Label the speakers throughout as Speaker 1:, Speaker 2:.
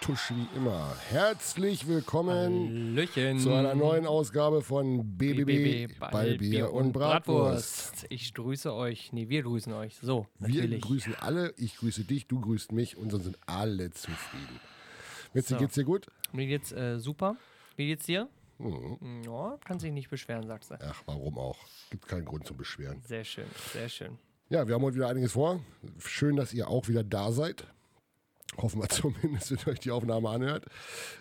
Speaker 1: Tusch wie immer. Herzlich willkommen
Speaker 2: Hallöchen.
Speaker 1: zu einer neuen Ausgabe von BBB, Ballbier und Bratwurst.
Speaker 2: Ich grüße euch. Nee, wir grüßen euch. So,
Speaker 1: Wir
Speaker 2: natürlich.
Speaker 1: grüßen alle, ich grüße dich, du grüßt mich und dann sind alle zufrieden. Mitzi,
Speaker 2: So.
Speaker 1: geht's dir gut?
Speaker 2: Mir geht's äh, super. Wie geht's dir?
Speaker 1: Mhm.
Speaker 2: Ja, kann sich nicht beschweren, sagst du.
Speaker 1: Ach, warum auch? Gibt keinen Grund zum Beschweren.
Speaker 2: Sehr schön, sehr schön.
Speaker 1: Ja, wir haben heute wieder einiges vor. Schön, dass ihr auch wieder da seid. Hoffen wir zumindest, wenn ihr euch die Aufnahme anhört.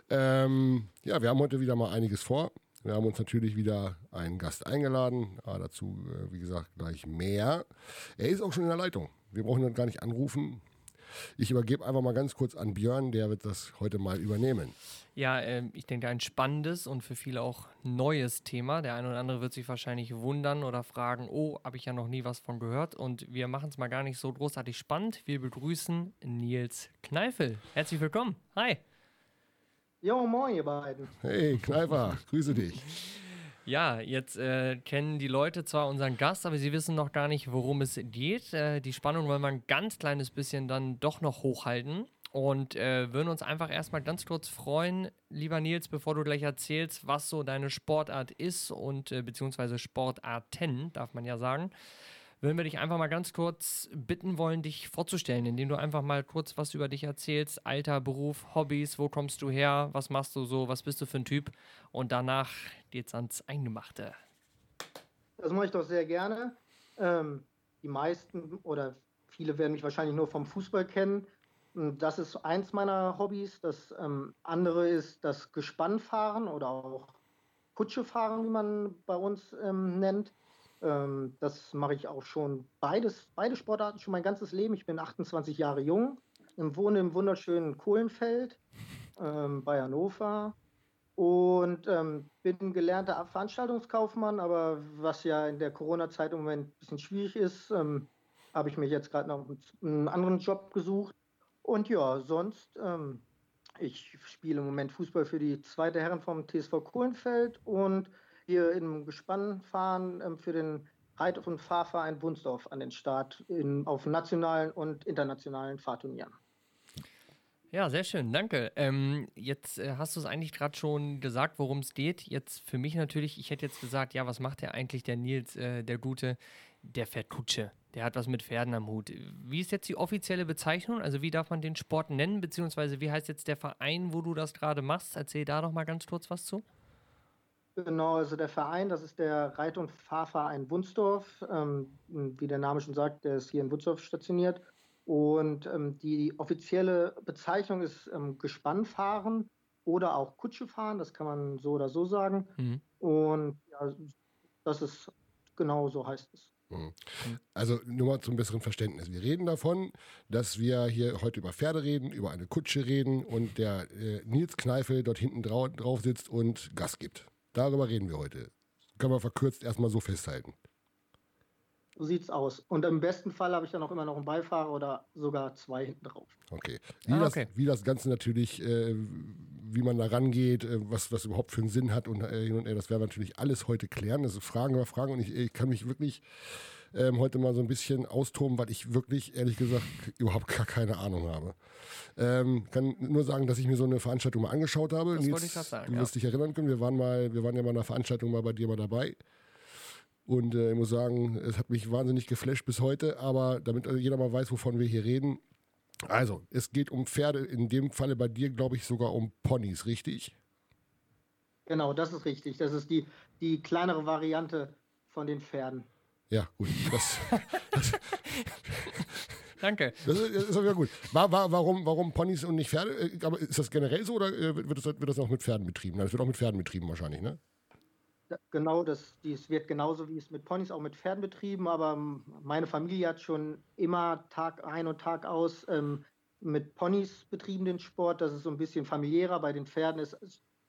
Speaker 1: Ähm, ja, wir haben heute wieder mal einiges vor. Wir haben uns natürlich wieder einen Gast eingeladen. Ah, dazu, äh, wie gesagt, gleich mehr. Er ist auch schon in der Leitung. Wir brauchen ihn gar nicht anrufen. Ich übergebe einfach mal ganz kurz an Björn, der wird das heute mal übernehmen.
Speaker 2: Ja, ähm, ich denke, ein spannendes und für viele auch neues Thema. Der eine oder andere wird sich wahrscheinlich wundern oder fragen, oh, habe ich ja noch nie was von gehört. Und wir machen es mal gar nicht so großartig spannend. Wir begrüßen Nils Kneifel. Herzlich willkommen. Hi.
Speaker 3: Jo, moin, ihr beiden.
Speaker 1: Hey, Kneifer, grüße dich.
Speaker 2: Ja, jetzt äh, kennen die Leute zwar unseren Gast, aber sie wissen noch gar nicht, worum es geht. Äh, die Spannung wollen wir ein ganz kleines bisschen dann doch noch hochhalten und äh, würden uns einfach erstmal ganz kurz freuen, lieber Nils, bevor du gleich erzählst, was so deine Sportart ist und äh, beziehungsweise Sportarten, darf man ja sagen. Würden wir dich einfach mal ganz kurz bitten wollen, dich vorzustellen, indem du einfach mal kurz was über dich erzählst. Alter, Beruf, Hobbys, wo kommst du her, was machst du so, was bist du für ein Typ? Und danach geht's ans Eingemachte.
Speaker 3: Das mache ich doch sehr gerne. Ähm, die meisten oder viele werden mich wahrscheinlich nur vom Fußball kennen. Das ist eins meiner Hobbys. Das ähm, andere ist das Gespannfahren oder auch Kutschefahren, wie man bei uns ähm, nennt. Ähm, das mache ich auch schon beides, beide Sportarten schon mein ganzes Leben. Ich bin 28 Jahre jung, wohne im wunderschönen Kohlenfeld ähm, bei Hannover und ähm, bin gelernter Veranstaltungskaufmann, aber was ja in der Corona-Zeit im Moment ein bisschen schwierig ist, ähm, habe ich mir jetzt gerade noch einen anderen Job gesucht. Und ja, sonst, ähm, ich spiele im Moment Fußball für die zweite Herren vom TSV Kohlenfeld und hier im Gespannfahren ähm, für den Reit- und Fahrverein Wunsdorf an den Start in, auf nationalen und internationalen Fahrturnieren.
Speaker 2: Ja, sehr schön, danke. Ähm, jetzt äh, hast du es eigentlich gerade schon gesagt, worum es geht. Jetzt für mich natürlich, ich hätte jetzt gesagt, ja, was macht der eigentlich, der Nils, äh, der Gute? Der fährt Kutsche. Der hat was mit Pferden am Hut. Wie ist jetzt die offizielle Bezeichnung? Also wie darf man den Sport nennen? Beziehungsweise wie heißt jetzt der Verein, wo du das gerade machst? Erzähl da doch mal ganz kurz was zu.
Speaker 3: Genau, also der Verein, das ist der Reit- und Fahrverein Wunsdorf. Ähm, wie der Name schon sagt, der ist hier in Wunsdorf stationiert. Und ähm, die offizielle Bezeichnung ist ähm, Gespannfahren oder auch Kutschefahren, das kann man so oder so sagen.
Speaker 2: Mhm.
Speaker 3: Und ja, das ist genau so heißt es.
Speaker 1: Also nur mal zum besseren Verständnis. Wir reden davon, dass wir hier heute über Pferde reden, über eine Kutsche reden und der äh, Nils Kneifel dort hinten drau drauf sitzt und Gas gibt. Darüber reden wir heute. Können wir verkürzt erstmal so festhalten.
Speaker 3: So sieht's aus. Und im besten Fall habe ich dann auch immer noch einen Beifahrer oder sogar zwei hinten drauf.
Speaker 1: Okay. Wie,
Speaker 2: Ah,
Speaker 1: das,
Speaker 2: okay.
Speaker 1: wie das Ganze natürlich, äh, wie man da rangeht, äh, was was überhaupt für einen Sinn hat und äh, hin und her, das werden wir natürlich alles heute klären. Also Fragen über Fragen und ich, ich kann mich wirklich ähm, heute mal so ein bisschen austoben, weil ich wirklich, ehrlich gesagt, überhaupt gar keine Ahnung habe. Ähm, kann nur sagen, dass ich mir so eine Veranstaltung mal angeschaut habe.
Speaker 2: Das wollte ich grad sagen,
Speaker 1: du
Speaker 2: ja.
Speaker 1: wirst dich erinnern können, wir waren mal, wir waren ja mal in einer Veranstaltung mal bei dir mal dabei. Und äh, ich muss sagen, es hat mich wahnsinnig geflasht bis heute, aber damit äh, jeder mal weiß, wovon wir hier reden. Also, es geht um Pferde, in dem Falle bei dir, glaube ich, sogar um Ponys, richtig?
Speaker 3: Genau, das ist richtig. Das ist die, die kleinere Variante von den Pferden.
Speaker 1: Ja, gut. Das,
Speaker 2: Danke.
Speaker 1: das ist, das ist auch wieder gut. War, war, warum, warum Ponys und nicht Pferde? Äh, Aber ist das generell so oder äh, wird das, wird das auch mit Pferden betrieben? Nein, das wird auch mit Pferden betrieben wahrscheinlich, ne?
Speaker 3: Genau, das, dies wird genauso wie es mit Ponys auch mit Pferden betrieben, aber ähm, meine Familie hat schon immer Tag ein und Tag aus ähm, mit Ponys betrieben den Sport. Das ist so ein bisschen familiärer. Bei den Pferden ist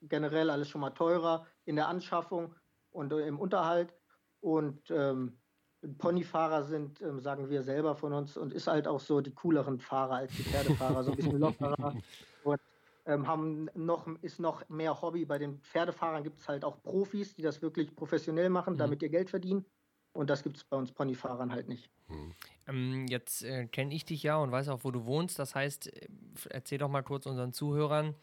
Speaker 3: generell alles schon mal teurer in der Anschaffung und äh, im Unterhalt. Und ähm, Ponyfahrer sind, ähm, sagen wir selber von uns, und ist halt auch so die cooleren Fahrer als die Pferdefahrer, so ein bisschen lockerer. Und ähm, haben noch, ist noch mehr Hobby. Bei den Pferdefahrern gibt es halt auch Profis, die das wirklich professionell machen, damit ihr Geld verdienen. Und das gibt es bei uns Ponyfahrern halt nicht.
Speaker 2: Hm. Ähm, jetzt äh, kenne ich dich ja und weiß auch, wo du wohnst. Das heißt, äh, erzähl doch mal kurz unseren Zuhörern,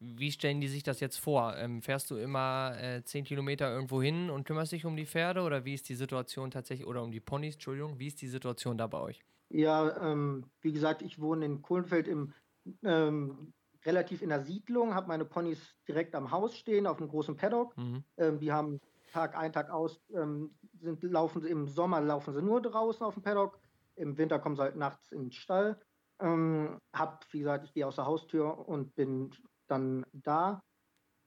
Speaker 2: wie stellen die sich das jetzt vor? Ähm, fährst du immer äh, 10 Kilometer irgendwo hin und kümmerst dich um die Pferde oder wie ist die Situation tatsächlich, oder um die Ponys, Entschuldigung, wie ist die Situation da bei euch?
Speaker 3: Ja, ähm, wie gesagt, ich wohne in Kohlenfeld im ähm, relativ in der Siedlung, habe meine Ponys direkt am Haus stehen, auf einem großen Paddock. Mhm. Ähm, die haben Tag ein, Tag aus, ähm, sind, laufen sie im Sommer laufen sie nur draußen auf dem Paddock. Im Winter kommen sie halt nachts in den Stall. Ähm, hab, wie gesagt, ich gehe aus der Haustür und bin dann da.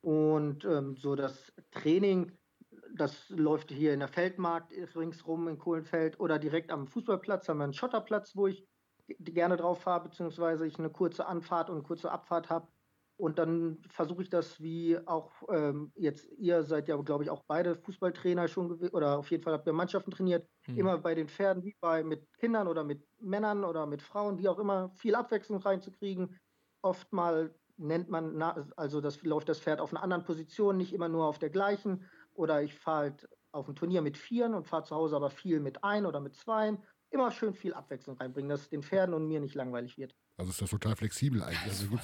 Speaker 3: Und ähm, so das Training, das läuft hier in der Feldmarkt ringsrum in Kohlenfeld oder direkt am Fußballplatz haben wir einen Schotterplatz, wo ich gerne drauf fahre, beziehungsweise ich eine kurze Anfahrt und eine kurze Abfahrt habe. Und dann versuche ich das, wie auch ähm, jetzt, ihr seid ja, glaube ich, auch beide Fußballtrainer schon oder auf jeden Fall habt ihr Mannschaften trainiert, mhm. immer bei den Pferden, wie bei mit Kindern oder mit Männern oder mit Frauen, wie auch immer, viel Abwechslung reinzukriegen. Oft mal nennt man, also das läuft das Pferd auf einer anderen Position, nicht immer nur auf der gleichen. Oder ich fahre halt auf ein Turnier mit Vieren und fahre zu Hause aber viel mit ein oder mit Zweien immer schön viel Abwechslung reinbringen, dass es den Pferden und mir nicht langweilig wird.
Speaker 1: Also ist das total flexibel eigentlich. Also,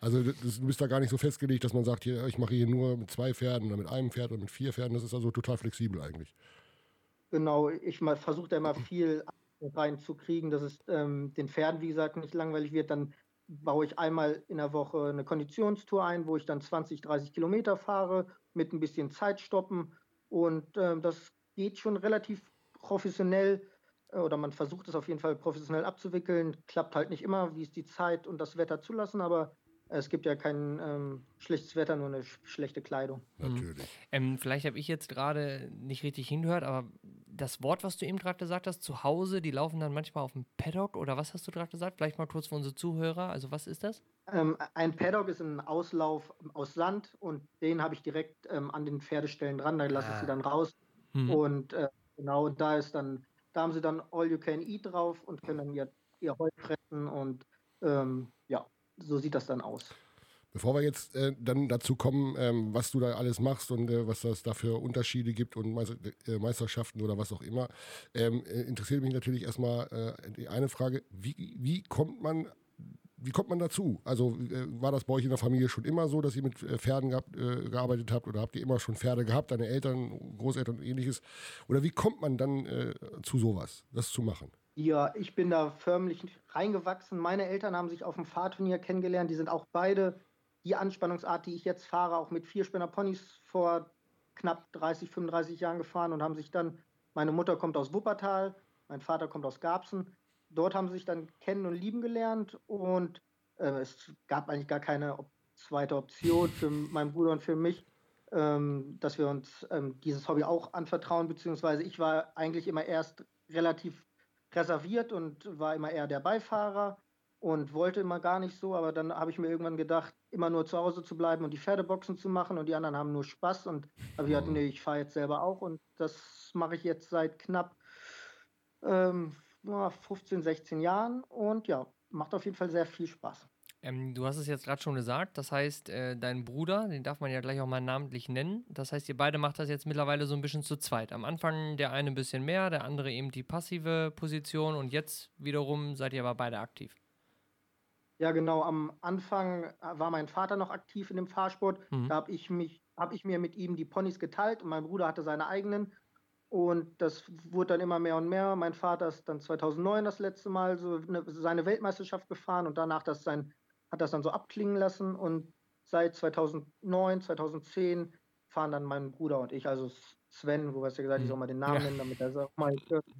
Speaker 1: also das, du bist da gar nicht so festgelegt, dass man sagt, hier, ich mache hier nur mit zwei Pferden oder mit einem Pferd oder mit vier Pferden. Das ist also total flexibel eigentlich.
Speaker 3: Genau, ich versuche da immer viel reinzukriegen, dass es ähm, den Pferden, wie gesagt, nicht langweilig wird. Dann baue ich einmal in der Woche eine Konditionstour ein, wo ich dann 20, 30 Kilometer fahre mit ein bisschen Zeitstoppen. Und äh, das geht schon relativ professionell oder man versucht es auf jeden Fall professionell abzuwickeln. Klappt halt nicht immer, wie es die Zeit und das Wetter zulassen, aber es gibt ja kein ähm, schlechtes Wetter, nur eine sch schlechte Kleidung.
Speaker 2: Mhm. Natürlich. Ähm, vielleicht habe ich jetzt gerade nicht richtig hingehört, aber das Wort, was du eben gerade gesagt hast, zu Hause, die laufen dann manchmal auf dem Paddock oder was hast du gerade gesagt? Vielleicht mal kurz für unsere Zuhörer. Also was ist das?
Speaker 3: Ähm, ein Paddock ist ein Auslauf aus Sand und den habe ich direkt ähm, an den Pferdestellen dran. Da lasse ah. ich sie dann raus. Mhm. Und äh, genau da ist dann da haben sie dann All You Can Eat drauf und können dann ihr, ihr Heu fressen und ähm, ja, so sieht das dann aus.
Speaker 1: Bevor wir jetzt äh, dann dazu kommen, ähm, was du da alles machst und äh, was das da für Unterschiede gibt und äh, Meisterschaften oder was auch immer, ähm, äh, interessiert mich natürlich erstmal äh, die eine Frage, wie, wie kommt man wie kommt man dazu? Also äh, war das bei euch in der Familie schon immer so, dass ihr mit Pferden gehabt, äh, gearbeitet habt oder habt ihr immer schon Pferde gehabt, deine Eltern, Großeltern und ähnliches? Oder wie kommt man dann äh, zu sowas, das zu machen?
Speaker 3: Ja, ich bin da förmlich reingewachsen. Meine Eltern haben sich auf dem Fahrturnier kennengelernt. Die sind auch beide die Anspannungsart, die ich jetzt fahre, auch mit Vierspänner Ponys vor knapp 30, 35 Jahren gefahren und haben sich dann, meine Mutter kommt aus Wuppertal, mein Vater kommt aus Garbsen, dort haben sie sich dann kennen und lieben gelernt und äh, es gab eigentlich gar keine op zweite Option für meinen Bruder und für mich, ähm, dass wir uns ähm, dieses Hobby auch anvertrauen, beziehungsweise ich war eigentlich immer erst relativ reserviert und war immer eher der Beifahrer und wollte immer gar nicht so, aber dann habe ich mir irgendwann gedacht, immer nur zu Hause zu bleiben und die Pferdeboxen zu machen und die anderen haben nur Spaß und habe ich gesagt, nee, ich fahre jetzt selber auch und das mache ich jetzt seit knapp ähm, 15, 16 Jahren und ja, macht auf jeden Fall sehr viel Spaß.
Speaker 2: Ähm, du hast es jetzt gerade schon gesagt, das heißt, äh, dein Bruder, den darf man ja gleich auch mal namentlich nennen. Das heißt, ihr beide macht das jetzt mittlerweile so ein bisschen zu zweit. Am Anfang der eine ein bisschen mehr, der andere eben die passive Position und jetzt wiederum seid ihr aber beide aktiv.
Speaker 3: Ja, genau. Am Anfang war mein Vater noch aktiv in dem Fahrsport. Mhm. Da habe ich mich, habe ich mir mit ihm die Ponys geteilt und mein Bruder hatte seine eigenen. Und das wurde dann immer mehr und mehr. Mein Vater ist dann 2009 das letzte Mal so eine, seine Weltmeisterschaft gefahren und danach das sein, hat das dann so abklingen lassen. Und seit 2009, 2010 fahren dann mein Bruder und ich, also Sven, wo es ja gesagt, ich soll mal den Namen ja. nennen, damit er sagt, mal.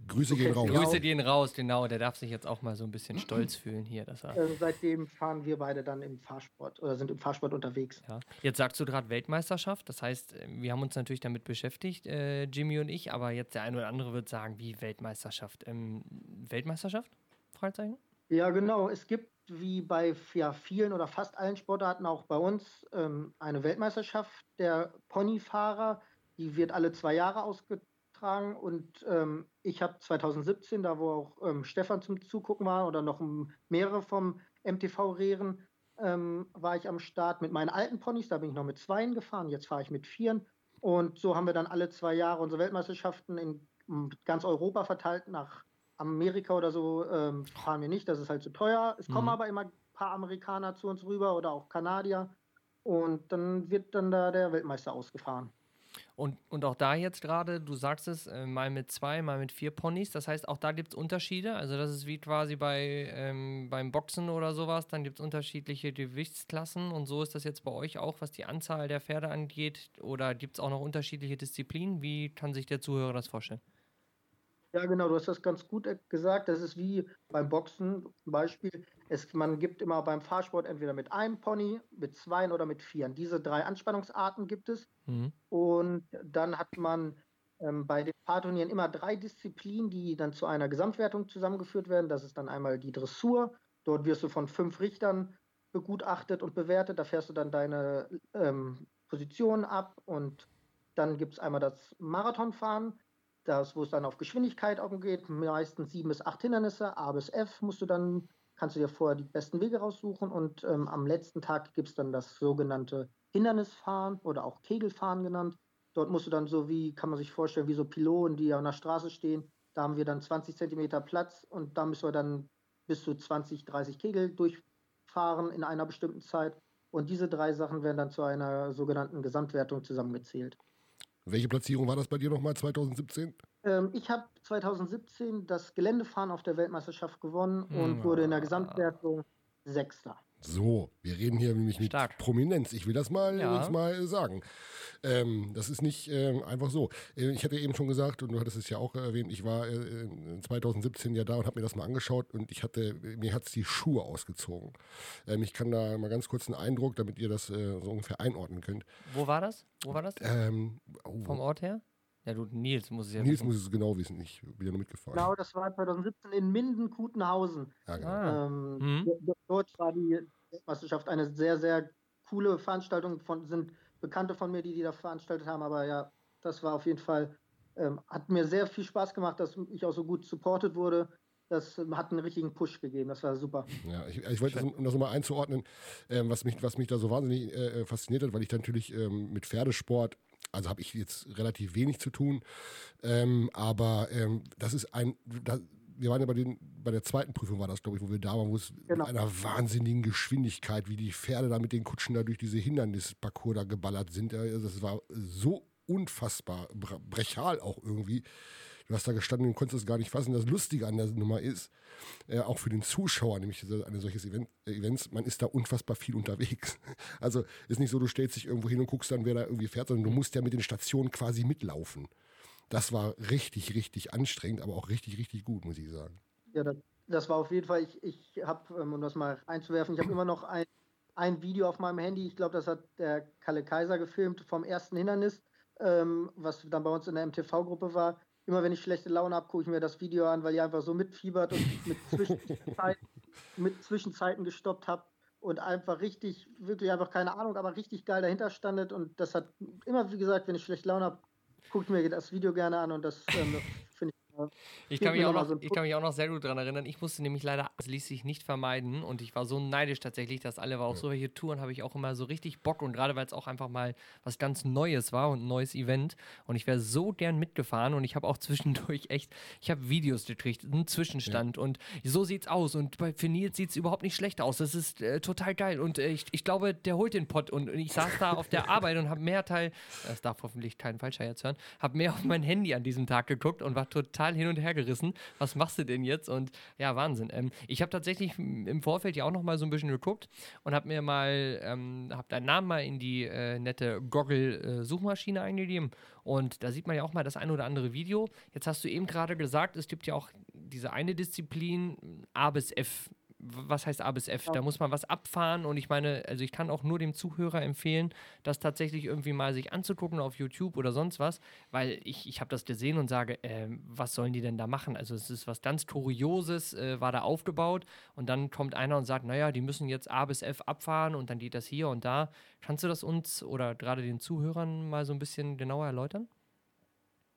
Speaker 2: Grüße gehen raus. Grüße gehen raus, genau. Der darf sich jetzt auch mal so ein bisschen stolz fühlen hier. Dass er
Speaker 3: äh, seitdem fahren wir beide dann im Fahrsport oder sind im Fahrsport unterwegs.
Speaker 2: Ja. Jetzt sagst du gerade Weltmeisterschaft. Das heißt, äh, wir haben uns natürlich damit beschäftigt, äh, Jimmy und ich, aber jetzt der eine oder andere wird sagen, wie Weltmeisterschaft. Ähm, Weltmeisterschaft? Fragezeichen?
Speaker 3: Ja, genau. Es gibt wie bei ja, vielen oder fast allen Sportarten auch bei uns ähm, eine Weltmeisterschaft der Ponyfahrer die wird alle zwei Jahre ausgetragen und ähm, ich habe 2017, da wo auch ähm, Stefan zum Zugucken war oder noch mehrere vom MTV-Rehren, ähm, war ich am Start mit meinen alten Ponys. Da bin ich noch mit Zweien gefahren, jetzt fahre ich mit Vieren. Und so haben wir dann alle zwei Jahre unsere Weltmeisterschaften in ganz Europa verteilt nach Amerika oder so ähm, fahren wir nicht, das ist halt zu teuer. Es kommen mhm. aber immer ein paar Amerikaner zu uns rüber oder auch Kanadier und dann wird dann da der Weltmeister ausgefahren.
Speaker 2: Und, und auch da jetzt gerade, du sagst es, äh, mal mit zwei, mal mit vier Ponys. Das heißt, auch da gibt es Unterschiede. Also das ist wie quasi bei, ähm, beim Boxen oder sowas. Dann gibt es unterschiedliche Gewichtsklassen. Und so ist das jetzt bei euch auch, was die Anzahl der Pferde angeht. Oder gibt es auch noch unterschiedliche Disziplinen? Wie kann sich der Zuhörer das vorstellen?
Speaker 3: Ja, genau, du hast das ganz gut äh, gesagt. Das ist wie beim Boxen zum Beispiel. Es, man gibt immer beim Fahrsport entweder mit einem Pony, mit zweien oder mit vieren. Diese drei Anspannungsarten gibt es. Mhm. Und dann hat man ähm, bei den Fahrturnieren immer drei Disziplinen, die dann zu einer Gesamtwertung zusammengeführt werden. Das ist dann einmal die Dressur. Dort wirst du von fünf Richtern begutachtet und bewertet. Da fährst du dann deine ähm, Positionen ab. Und dann gibt es einmal das Marathonfahren das, wo es dann auf Geschwindigkeit geht, meistens sieben bis acht Hindernisse, A bis F musst du dann, kannst du dir vorher die besten Wege raussuchen und ähm, am letzten Tag gibt es dann das sogenannte Hindernisfahren oder auch Kegelfahren genannt. Dort musst du dann so wie, kann man sich vorstellen, wie so Pylonen, die an der Straße stehen. Da haben wir dann 20 Zentimeter Platz und da müssen wir dann bis zu 20, 30 Kegel durchfahren in einer bestimmten Zeit. Und diese drei Sachen werden dann zu einer sogenannten Gesamtwertung zusammengezählt.
Speaker 1: Welche Platzierung war das bei dir nochmal 2017?
Speaker 3: Ähm, ich habe 2017 das Geländefahren auf der Weltmeisterschaft gewonnen und ja. wurde in der Gesamtwertung Sechster.
Speaker 1: So, wir reden hier nämlich mit Stark. Prominenz. Ich will das mal, ja. mal sagen. Ähm, das ist nicht ähm, einfach so. Äh, ich hatte eben schon gesagt, und du hattest es ja auch erwähnt, ich war äh, 2017 ja da und habe mir das mal angeschaut und ich hatte, mir hat es die Schuhe ausgezogen. Ähm, ich kann da mal ganz kurz einen Eindruck, damit ihr das äh, so ungefähr einordnen könnt.
Speaker 2: Wo war das? Wo war das?
Speaker 1: Ähm,
Speaker 2: oh. Vom Ort her? Ja, du, Nils muss es ja
Speaker 1: Nils wissen. muss es genau wissen. Ich bin ja nur mitgefahren.
Speaker 3: Genau, das war 2017 in Minden-Kutenhausen. Ja, genau. Ah. Ähm, mhm. Dort war die Weltmeisterschaft eine sehr, sehr coole Veranstaltung. Von, sind Bekannte von mir, die die da veranstaltet haben. Aber ja, das war auf jeden Fall, ähm, hat mir sehr viel Spaß gemacht, dass ich auch so gut supportet wurde. Das hat einen richtigen Push gegeben. Das war super.
Speaker 1: Ja, ich, ich wollte, das, um das nochmal einzuordnen, ähm, was, mich, was mich da so wahnsinnig äh, äh fasziniert hat, weil ich natürlich ähm, mit Pferdesport also habe ich jetzt relativ wenig zu tun. Ähm, aber ähm, das ist ein, da, wir waren ja bei, den, bei der zweiten Prüfung, war das, glaube ich, wo wir da waren, wo es genau. mit einer wahnsinnigen Geschwindigkeit, wie die Pferde da mit den Kutschen da durch diese Hindernisparcours da geballert sind. Also das war so unfassbar brechal auch irgendwie. Du hast da gestanden und konntest es gar nicht fassen. Das Lustige an der Nummer ist, äh, auch für den Zuschauer, nämlich ein solches Event, äh, Events, man ist da unfassbar viel unterwegs. Also ist nicht so, du stellst dich irgendwo hin und guckst dann, wer da irgendwie fährt, sondern du musst ja mit den Stationen quasi mitlaufen. Das war richtig, richtig anstrengend, aber auch richtig, richtig gut, muss ich sagen.
Speaker 3: Ja, das, das war auf jeden Fall, ich, ich habe, ähm, um das mal einzuwerfen, ich habe immer noch ein, ein Video auf meinem Handy, ich glaube, das hat der Kalle Kaiser gefilmt vom ersten Hindernis, ähm, was dann bei uns in der MTV-Gruppe war immer wenn ich schlechte Laune habe, gucke ich mir das Video an, weil ihr einfach so mitfiebert und mit Zwischenzeiten, mit Zwischenzeiten gestoppt habt und einfach richtig, wirklich einfach keine Ahnung, aber richtig geil dahinter standet. Und das hat immer, wie gesagt, wenn ich schlechte Laune habe, guckt mir das Video gerne an und das ähm,
Speaker 2: ich kann, mich auch noch, ich kann mich auch noch sehr gut daran erinnern. Ich musste nämlich leider, es ließ sich nicht vermeiden und ich war so neidisch tatsächlich, dass alle war. Auf ja. solche Touren habe ich auch immer so richtig Bock und gerade weil es auch einfach mal was ganz Neues war und ein neues Event und ich wäre so gern mitgefahren und ich habe auch zwischendurch echt, ich habe Videos gekriegt, einen Zwischenstand ja. und so sieht's aus und bei für Nils sieht es überhaupt nicht schlecht aus. Das ist äh, total geil und äh, ich, ich glaube, der holt den Pott und, und ich saß da auf der Arbeit und habe mehr Teil, das darf hoffentlich kein Falscher jetzt hören, habe mehr auf mein Handy an diesem Tag geguckt und war total total hin und her gerissen. Was machst du denn jetzt? Und ja, Wahnsinn. Ähm, ich habe tatsächlich im Vorfeld ja auch noch mal so ein bisschen geguckt und habe mir mal, ähm, habe deinen Namen mal in die äh, nette Goggle-Suchmaschine äh, eingegeben. Und da sieht man ja auch mal das ein oder andere Video. Jetzt hast du eben gerade gesagt, es gibt ja auch diese eine Disziplin A bis F was heißt A bis F? Da muss man was abfahren und ich meine, also ich kann auch nur dem Zuhörer empfehlen, das tatsächlich irgendwie mal sich anzugucken auf YouTube oder sonst was, weil ich, ich habe das gesehen und sage, äh, was sollen die denn da machen? Also es ist was ganz Kurioses, äh, war da aufgebaut und dann kommt einer und sagt, naja, die müssen jetzt A bis F abfahren und dann geht das hier und da. Kannst du das uns oder gerade den Zuhörern mal so ein bisschen genauer erläutern?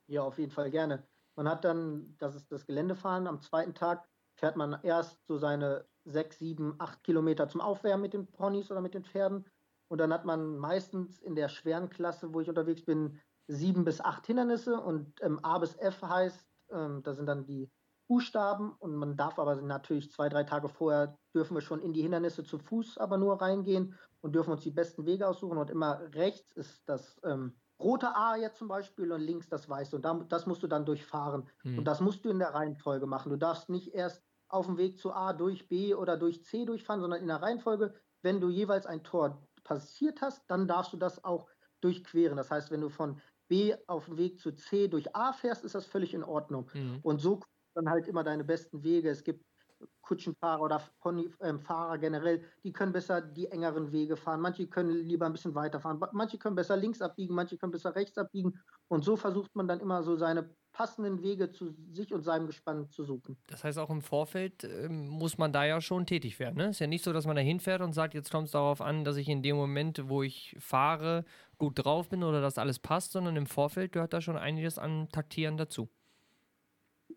Speaker 3: Ja, auf jeden Fall gerne. Man hat dann, das ist das Geländefahren, am zweiten Tag fährt man erst so seine sechs, sieben, acht Kilometer zum Aufwärmen mit den Ponys oder mit den Pferden. Und dann hat man meistens in der schweren Klasse, wo ich unterwegs bin, sieben bis acht Hindernisse und ähm, A bis F heißt, ähm, da sind dann die Buchstaben und man darf aber natürlich zwei, drei Tage vorher dürfen wir schon in die Hindernisse zu Fuß aber nur reingehen und dürfen uns die besten Wege aussuchen und immer rechts ist das ähm, rote A jetzt zum Beispiel und links das weiße und da, das musst du dann durchfahren mhm. und das musst du in der Reihenfolge machen. Du darfst nicht erst auf dem Weg zu A durch B oder durch C durchfahren, sondern in der Reihenfolge, wenn du jeweils ein Tor passiert hast, dann darfst du das auch durchqueren. Das heißt, wenn du von B auf dem Weg zu C durch A fährst, ist das völlig in Ordnung. Mhm. Und so dann halt immer deine besten Wege. Es gibt Kutschenfahrer oder Ponyfahrer ähm, generell, die können besser die engeren Wege fahren. Manche können lieber ein bisschen weiter fahren. Manche können besser links abbiegen, manche können besser rechts abbiegen. Und so versucht man dann immer so seine passenden Wege zu sich und seinem Gespann zu suchen.
Speaker 2: Das heißt, auch im Vorfeld äh, muss man da ja schon tätig werden. Ne? Ist ja nicht so, dass man da hinfährt und sagt, jetzt kommt es darauf an, dass ich in dem Moment, wo ich fahre, gut drauf bin oder dass alles passt, sondern im Vorfeld gehört da schon einiges an Taktieren dazu.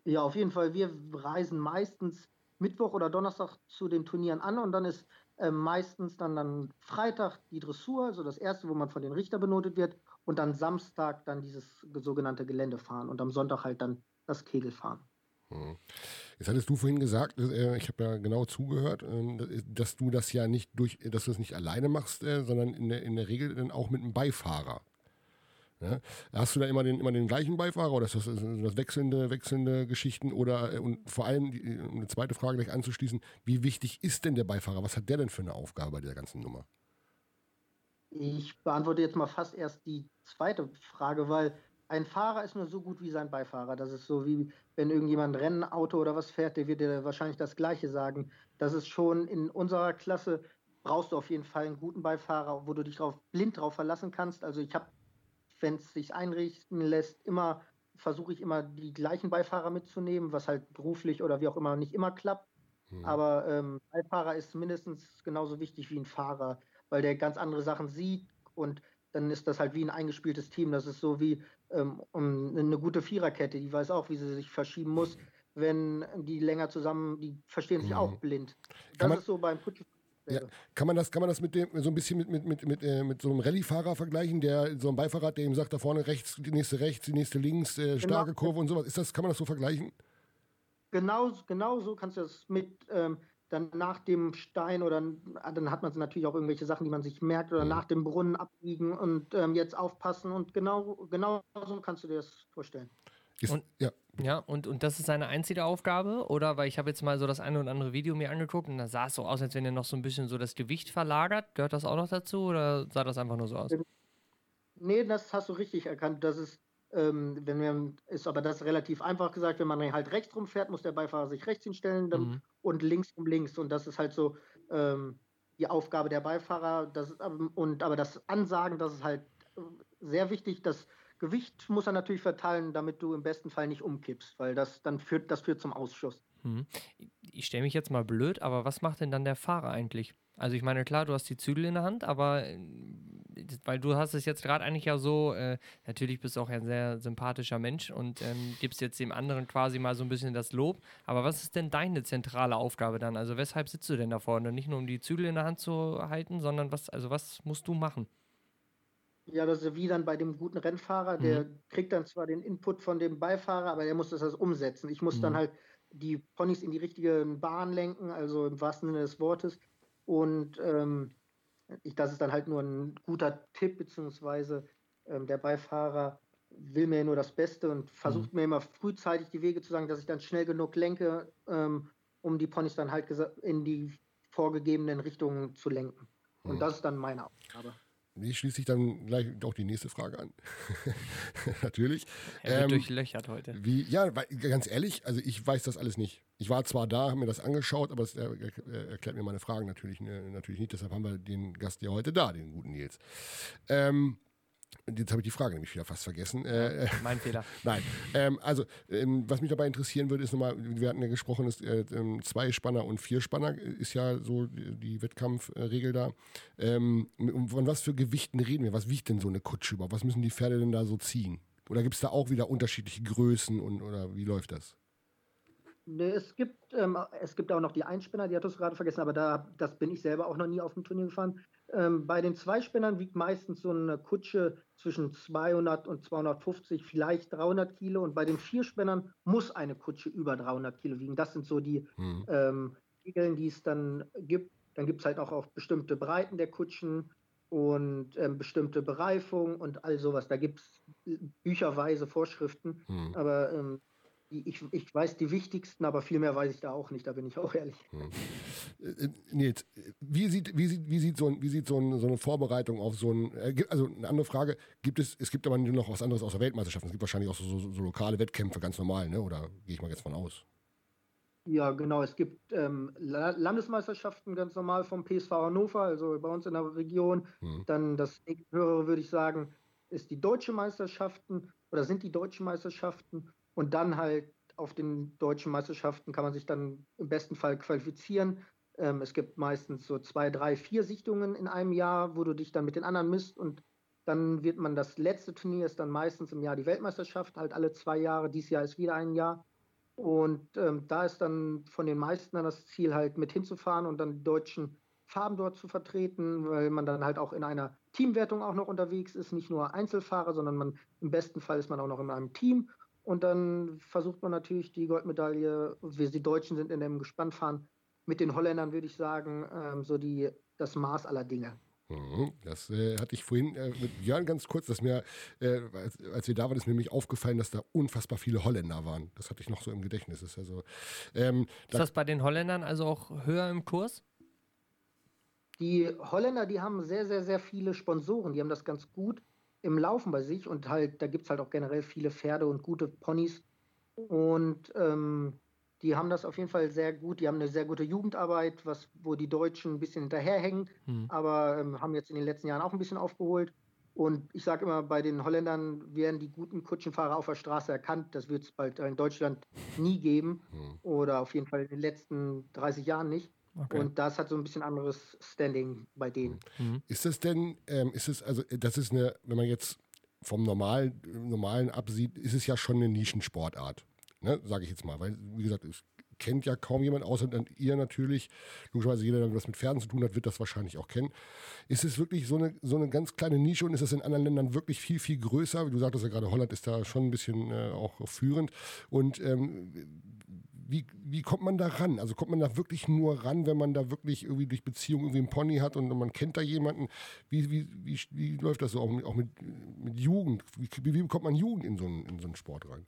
Speaker 3: Ja, auf jeden Fall. Wir reisen meistens Mittwoch oder Donnerstag zu den Turnieren an und dann ist äh, meistens dann, dann Freitag die Dressur, also das erste, wo man von den Richter benotet wird, und dann Samstag dann dieses sogenannte Geländefahren und am Sonntag halt dann das Kegelfahren.
Speaker 1: Hm. Jetzt hattest du vorhin gesagt, äh, ich habe ja genau zugehört, äh, dass du das ja nicht durch, dass du es nicht alleine machst, äh, sondern in der, in der Regel dann auch mit einem Beifahrer. Hast du da immer den, immer den gleichen Beifahrer oder ist das, ist das wechselnde, wechselnde Geschichten? Oder äh, und vor allem, um eine zweite Frage gleich anzuschließen, wie wichtig ist denn der Beifahrer? Was hat der denn für eine Aufgabe bei der ganzen Nummer?
Speaker 3: Ich beantworte jetzt mal fast erst die zweite Frage, weil ein Fahrer ist nur so gut wie sein Beifahrer. Das ist so wie, wenn irgendjemand ein Rennauto oder was fährt, der wird dir wahrscheinlich das Gleiche sagen. Das ist schon in unserer Klasse, brauchst du auf jeden Fall einen guten Beifahrer, wo du dich drauf, blind drauf verlassen kannst. Also ich habe wenn es sich einrichten lässt, immer versuche ich immer die gleichen Beifahrer mitzunehmen, was halt beruflich oder wie auch immer nicht immer klappt. Mhm. Aber ähm, Beifahrer ist mindestens genauso wichtig wie ein Fahrer, weil der ganz andere Sachen sieht und dann ist das halt wie ein eingespieltes Team. Das ist so wie ähm, eine gute Viererkette, die weiß auch, wie sie sich verschieben muss, wenn die länger zusammen, die verstehen sich mhm. auch blind. Das ist so beim Putsch
Speaker 1: ja. Kann man das, kann man das mit dem, so ein bisschen mit, mit, mit, mit, äh, mit so einem Rallye-Fahrer vergleichen, der so ein Beifahrer hat, der ihm sagt, da vorne rechts, die nächste rechts, die nächste links, äh, genau. starke genau. Kurve und sowas. Ist das, kann man das so vergleichen?
Speaker 3: Genau, genau so kannst du das mit ähm, dann nach dem Stein oder dann hat man natürlich auch irgendwelche Sachen, die man sich merkt oder mhm. nach dem Brunnen abbiegen und ähm, jetzt aufpassen und genau, genau so kannst du dir das vorstellen.
Speaker 2: Ist, und, ja. ja, und, und das ist seine einzige Aufgabe? Oder, weil ich habe jetzt mal so das eine oder andere Video mir angeguckt und da sah es so aus, als wenn er noch so ein bisschen so das Gewicht verlagert. Gehört das auch noch dazu oder sah das einfach nur so aus?
Speaker 3: Nee, das hast du richtig erkannt. Das ist, ähm, wenn wir, ist aber das relativ einfach gesagt, wenn man halt rechts rumfährt, muss der Beifahrer sich rechts hinstellen dann, mhm. und links um links. Und das ist halt so ähm, die Aufgabe der Beifahrer. Das, und aber das Ansagen, das ist halt sehr wichtig, dass Gewicht muss er natürlich verteilen, damit du im besten Fall nicht umkippst, weil das dann führt, das führt zum Ausschuss. Hm.
Speaker 2: Ich stelle mich jetzt mal blöd, aber was macht denn dann der Fahrer eigentlich? Also ich meine, klar, du hast die Zügel in der Hand, aber äh, weil du hast es jetzt gerade eigentlich ja so, äh, natürlich bist du auch ein sehr sympathischer Mensch und ähm, gibst jetzt dem anderen quasi mal so ein bisschen das Lob. Aber was ist denn deine zentrale Aufgabe dann? Also weshalb sitzt du denn da vorne? Nicht nur um die Zügel in der Hand zu halten, sondern was, also was musst du machen?
Speaker 3: Ja, das ist wie dann bei dem guten Rennfahrer, der mhm. kriegt dann zwar den Input von dem Beifahrer, aber der muss das umsetzen. Ich muss mhm. dann halt die Ponys in die richtige Bahn lenken, also im wahrsten Sinne des Wortes. Und ähm, ich, das ist dann halt nur ein guter Tipp, beziehungsweise ähm, der Beifahrer will mir nur das Beste und versucht mhm. mir immer frühzeitig die Wege zu sagen, dass ich dann schnell genug lenke, ähm, um die Ponys dann halt in die vorgegebenen Richtungen zu lenken. Und mhm. das ist dann meine Aufgabe.
Speaker 1: Nee, schließe ich dann gleich auch die nächste Frage an. Natürlich.
Speaker 2: Er wird ähm, durchlöchert heute.
Speaker 1: Wie, ja, weil, ganz ehrlich, also ich weiß das alles nicht. Ich war zwar da, habe mir das angeschaut, aber es er, er, erklärt mir meine Fragen natürlich, ne, natürlich nicht. Deshalb haben wir den Gast ja heute da, den guten Nils. Ähm, Jetzt habe ich die Frage nämlich wieder fast vergessen.
Speaker 2: Äh, mein Fehler.
Speaker 1: Nein. Ähm, also, ähm, was mich dabei interessieren würde, ist nochmal, wir hatten ja gesprochen, ist, äh, ähm, zwei Spanner und vier Spanner ist ja so die, Wettkampfregel da. Ähm, von was für Gewichten reden wir? Was wiegt denn so eine Kutsche über? Was müssen die Pferde denn da so ziehen? Oder gibt es da auch wieder unterschiedliche Größen und oder wie läuft das?
Speaker 3: Nee, es gibt, ähm, es gibt auch noch die Einspinner, die hattest du gerade vergessen, aber da, das bin ich selber auch noch nie auf dem Turnier gefahren. Ähm, bei den Zweispinnern wiegt meistens so eine Kutsche zwischen 200 und 250, vielleicht 300 Kilo. Und bei den Vierspinnern muss eine Kutsche über 300 Kilo wiegen. Das sind so die hm. ähm, Regeln, die es dann gibt. Dann gibt es halt auch, auch bestimmte Breiten der Kutschen und ähm, bestimmte Bereifung und all sowas. Da gibt es bücherweise Vorschriften. Hm. Aber ähm, ich, ich weiß die wichtigsten, aber viel mehr weiß ich da auch nicht, da bin ich auch ehrlich. Hm.
Speaker 1: Äh, Nils, wie sieht, wie sieht, wie sieht, so, ein, wie sieht so, ein, so eine Vorbereitung auf so ein, äh, also eine andere Frage, gibt es, es gibt aber noch was anderes außer Weltmeisterschaften, es gibt wahrscheinlich auch so, so, so lokale Wettkämpfe, ganz normal, ne? oder gehe ich mal jetzt von aus?
Speaker 3: Ja, genau, es gibt ähm, Landesmeisterschaften ganz normal vom PSV Hannover, also bei uns in der Region. Hm. Dann das höhere, würde ich sagen, ist die deutsche Meisterschaften oder sind die deutschen Meisterschaften und dann halt auf den deutschen Meisterschaften kann man sich dann im besten Fall qualifizieren. Ähm, es gibt meistens so zwei, drei, vier Sichtungen in einem Jahr, wo du dich dann mit den anderen misst und dann wird man das letzte Turnier ist dann meistens im Jahr die Weltmeisterschaft, halt alle zwei Jahre. Dieses Jahr ist wieder ein Jahr. Und ähm, da ist dann von den meisten dann das Ziel, halt mit hinzufahren und dann die deutschen Farben dort zu vertreten, weil man dann halt auch in einer Teamwertung auch noch unterwegs ist, nicht nur Einzelfahrer, sondern man im besten Fall ist man auch noch in einem Team und dann versucht man natürlich die Goldmedaille, wir die Deutschen sind in dem Gespannfahren, mit den Holländern würde ich sagen, ähm, so die, das Maß aller Dinge.
Speaker 1: Mhm, das äh, hatte ich vorhin äh, mit Jörn ganz kurz, dass mir, äh, als, als, wir da waren, ist mir nämlich aufgefallen, dass da unfassbar viele Holländer waren. Das hatte ich noch so im Gedächtnis. Ist, also,
Speaker 2: ähm, ist da das bei den Holländern also auch höher im Kurs?
Speaker 3: Die Holländer, die haben sehr, sehr, sehr viele Sponsoren. Die haben das ganz gut im Laufen bei sich und halt, da gibt es halt auch generell viele Pferde und gute Ponys. Und ähm, die haben das auf jeden Fall sehr gut. Die haben eine sehr gute Jugendarbeit, was, wo die Deutschen ein bisschen hinterherhängen, mhm. aber ähm, haben jetzt in den letzten Jahren auch ein bisschen aufgeholt. Und ich sage immer, bei den Holländern werden die guten Kutschenfahrer auf der Straße erkannt. Das wird es bald in Deutschland nie geben. Mhm. Oder auf jeden Fall in den letzten 30 Jahren nicht. Okay. Und das hat so ein bisschen anderes Standing bei denen.
Speaker 1: Mhm. Ist das denn, ähm, ist es, also das ist eine, wenn man jetzt vom Normal, Normalen absieht, ist es ja schon eine Nischensportart. Ne, sage ich jetzt mal. Weil, wie gesagt, es kennt ja kaum jemand, außer ihr natürlich. Logischerweise jeder, der was mit Pferden zu tun hat, wird das wahrscheinlich auch kennen. Ist es wirklich so eine, so eine ganz kleine Nische und ist es in anderen Ländern wirklich viel, viel größer? Wie du sagtest ja gerade, Holland ist da schon ein bisschen äh, auch führend. Und ähm, wie, wie kommt man da ran? Also kommt man da wirklich nur ran, wenn man da wirklich irgendwie durch Beziehung irgendwie einen Pony hat und man kennt da jemanden? Wie, wie, wie, wie läuft das so auch, auch mit, mit Jugend? Wie, wie bekommt man Jugend in so einen, in so einen Sport rein?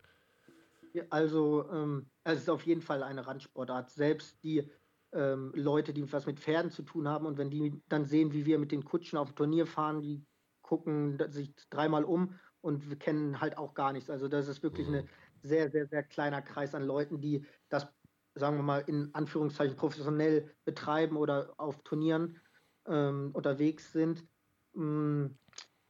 Speaker 3: Also ähm, es ist auf jeden Fall eine Randsportart. Selbst die ähm, Leute, die was mit Pferden zu tun haben und wenn die dann sehen, wie wir mit den Kutschen auf dem Turnier fahren, die gucken sich dreimal um und wir kennen halt auch gar nichts. Also das ist wirklich mhm. eine sehr, sehr, sehr kleiner Kreis an Leuten, die das, sagen wir mal, in Anführungszeichen professionell betreiben oder auf Turnieren ähm, unterwegs sind. Mm,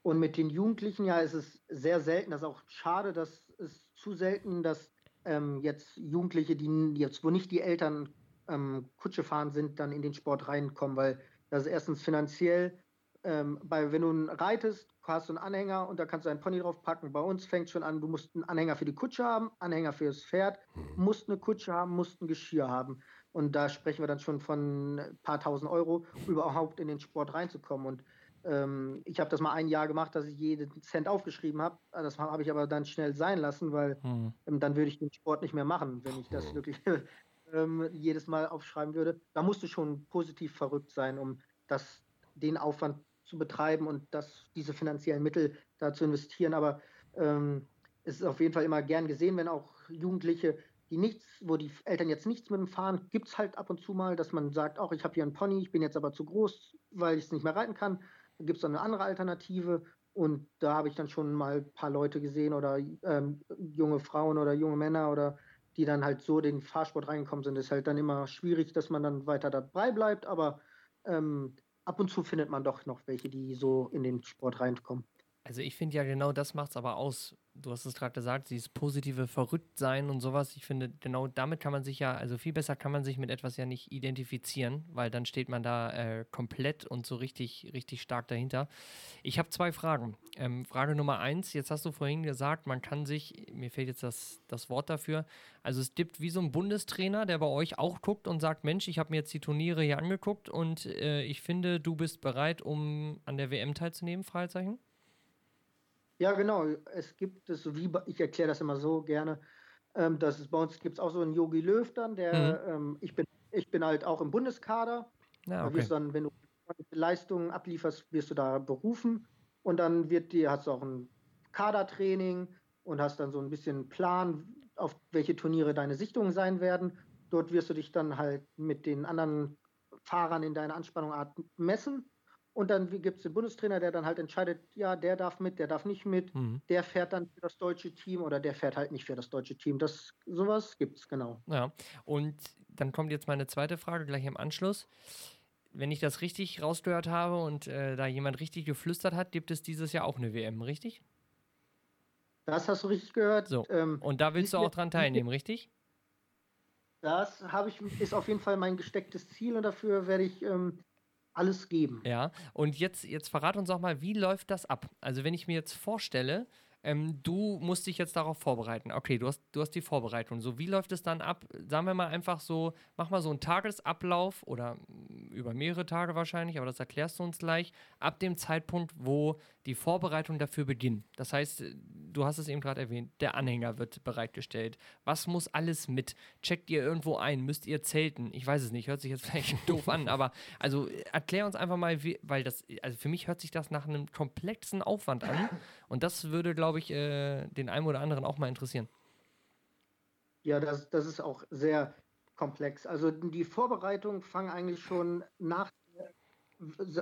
Speaker 3: und mit den Jugendlichen, ja, ist es sehr selten, das ist auch schade, dass es zu selten, dass ähm, jetzt Jugendliche, die jetzt, wo nicht die Eltern ähm, Kutsche fahren sind, dann in den Sport reinkommen, weil das ist erstens finanziell, ähm, bei, wenn du reitest, hast du einen Anhänger und da kannst du einen Pony drauf packen. Bei uns fängt schon an, du musst einen Anhänger für die Kutsche haben, Anhänger für das Pferd, mhm. musst eine Kutsche haben, musst ein Geschirr haben. Und da sprechen wir dann schon von ein paar tausend Euro, überhaupt in den Sport reinzukommen. Und ähm, ich habe das mal ein Jahr gemacht, dass ich jeden Cent aufgeschrieben habe. Das habe ich aber dann schnell sein lassen, weil mhm. ähm, dann würde ich den Sport nicht mehr machen, wenn ich das mhm. wirklich ähm, jedes Mal aufschreiben würde. Da musst du schon positiv verrückt sein, um das, den Aufwand zu betreiben und das, diese finanziellen Mittel da zu investieren. Aber ähm, es ist auf jeden Fall immer gern gesehen, wenn auch Jugendliche, die nichts, wo die Eltern jetzt nichts mit dem fahren, gibt es halt ab und zu mal, dass man sagt, auch ich habe hier einen Pony, ich bin jetzt aber zu groß, weil ich es nicht mehr reiten kann. Da gibt es dann eine andere Alternative. Und da habe ich dann schon mal ein paar Leute gesehen oder ähm, junge Frauen oder junge Männer oder die dann halt so den Fahrsport reingekommen sind. Es ist halt dann immer schwierig, dass man dann weiter dabei bleibt, aber ähm, ab und zu findet man doch noch welche, die so in den Sport reinkommen.
Speaker 2: Also ich finde ja genau das macht es aber aus. Du hast es gerade gesagt, dieses positive Verrücktsein und sowas. Ich finde, genau damit kann man sich ja, also viel besser kann man sich mit etwas ja nicht identifizieren, weil dann steht man da äh, komplett und so richtig, richtig stark dahinter. Ich habe zwei Fragen. Ähm, Frage Nummer eins, jetzt hast du vorhin gesagt, man kann sich, mir fehlt jetzt das, das Wort dafür, also es gibt wie so ein Bundestrainer, der bei euch auch guckt und sagt, Mensch, ich habe mir jetzt die Turniere hier angeguckt und äh, ich finde, du bist bereit, um an der WM teilzunehmen? Fragezeichen?
Speaker 3: Ja, genau. Es gibt es, wie ich erkläre das immer so gerne, ähm, dass es bei uns gibt es auch so einen Yogi Löw dann, der, mhm. ähm, ich bin, ich bin halt auch im Bundeskader. Ja, okay. Da dann, wenn du Leistungen ablieferst, wirst du da berufen und dann wird dir, hast du auch ein Kadertraining und hast dann so ein bisschen Plan, auf welche Turniere deine Sichtungen sein werden. Dort wirst du dich dann halt mit den anderen Fahrern in deiner Anspannungsart messen und dann gibt es den Bundestrainer, der dann halt entscheidet, ja, der darf mit, der darf nicht mit, mhm. der fährt dann für das deutsche Team oder der fährt halt nicht für das deutsche Team. Das sowas gibt es, genau.
Speaker 2: Ja, und dann kommt jetzt meine zweite Frage gleich im Anschluss. Wenn ich das richtig rausgehört habe und äh, da jemand richtig geflüstert hat, gibt es dieses Jahr auch eine WM, richtig?
Speaker 3: Das hast du richtig gehört.
Speaker 2: So. Ähm, und da willst du auch dran teilnehmen, richtig?
Speaker 3: Das habe ich, ist auf jeden Fall mein gestecktes Ziel und dafür werde ich ähm, alles geben.
Speaker 2: Ja, und jetzt, jetzt verrat uns auch mal, wie läuft das ab? Also wenn ich mir jetzt vorstelle, ähm, du musst dich jetzt darauf vorbereiten. Okay, du hast, du hast die Vorbereitung. So, wie läuft es dann ab? Sagen wir mal einfach so, mach mal so einen Tagesablauf oder mm, über mehrere Tage wahrscheinlich, aber das erklärst du uns gleich, ab dem Zeitpunkt, wo die Vorbereitung dafür beginnt. Das heißt, du hast es eben gerade erwähnt, der Anhänger wird bereitgestellt. Was muss alles mit? Checkt ihr irgendwo ein? Müsst ihr zelten? Ich weiß es nicht, hört sich jetzt vielleicht doof an, aber also erklär uns einfach mal, wie, weil das, also für mich hört sich das nach einem komplexen Aufwand an und das würde, glaube ich, äh, den einen oder anderen auch mal interessieren.
Speaker 3: Ja, das, das ist auch sehr komplex. Also die Vorbereitungen fangen eigentlich schon nach,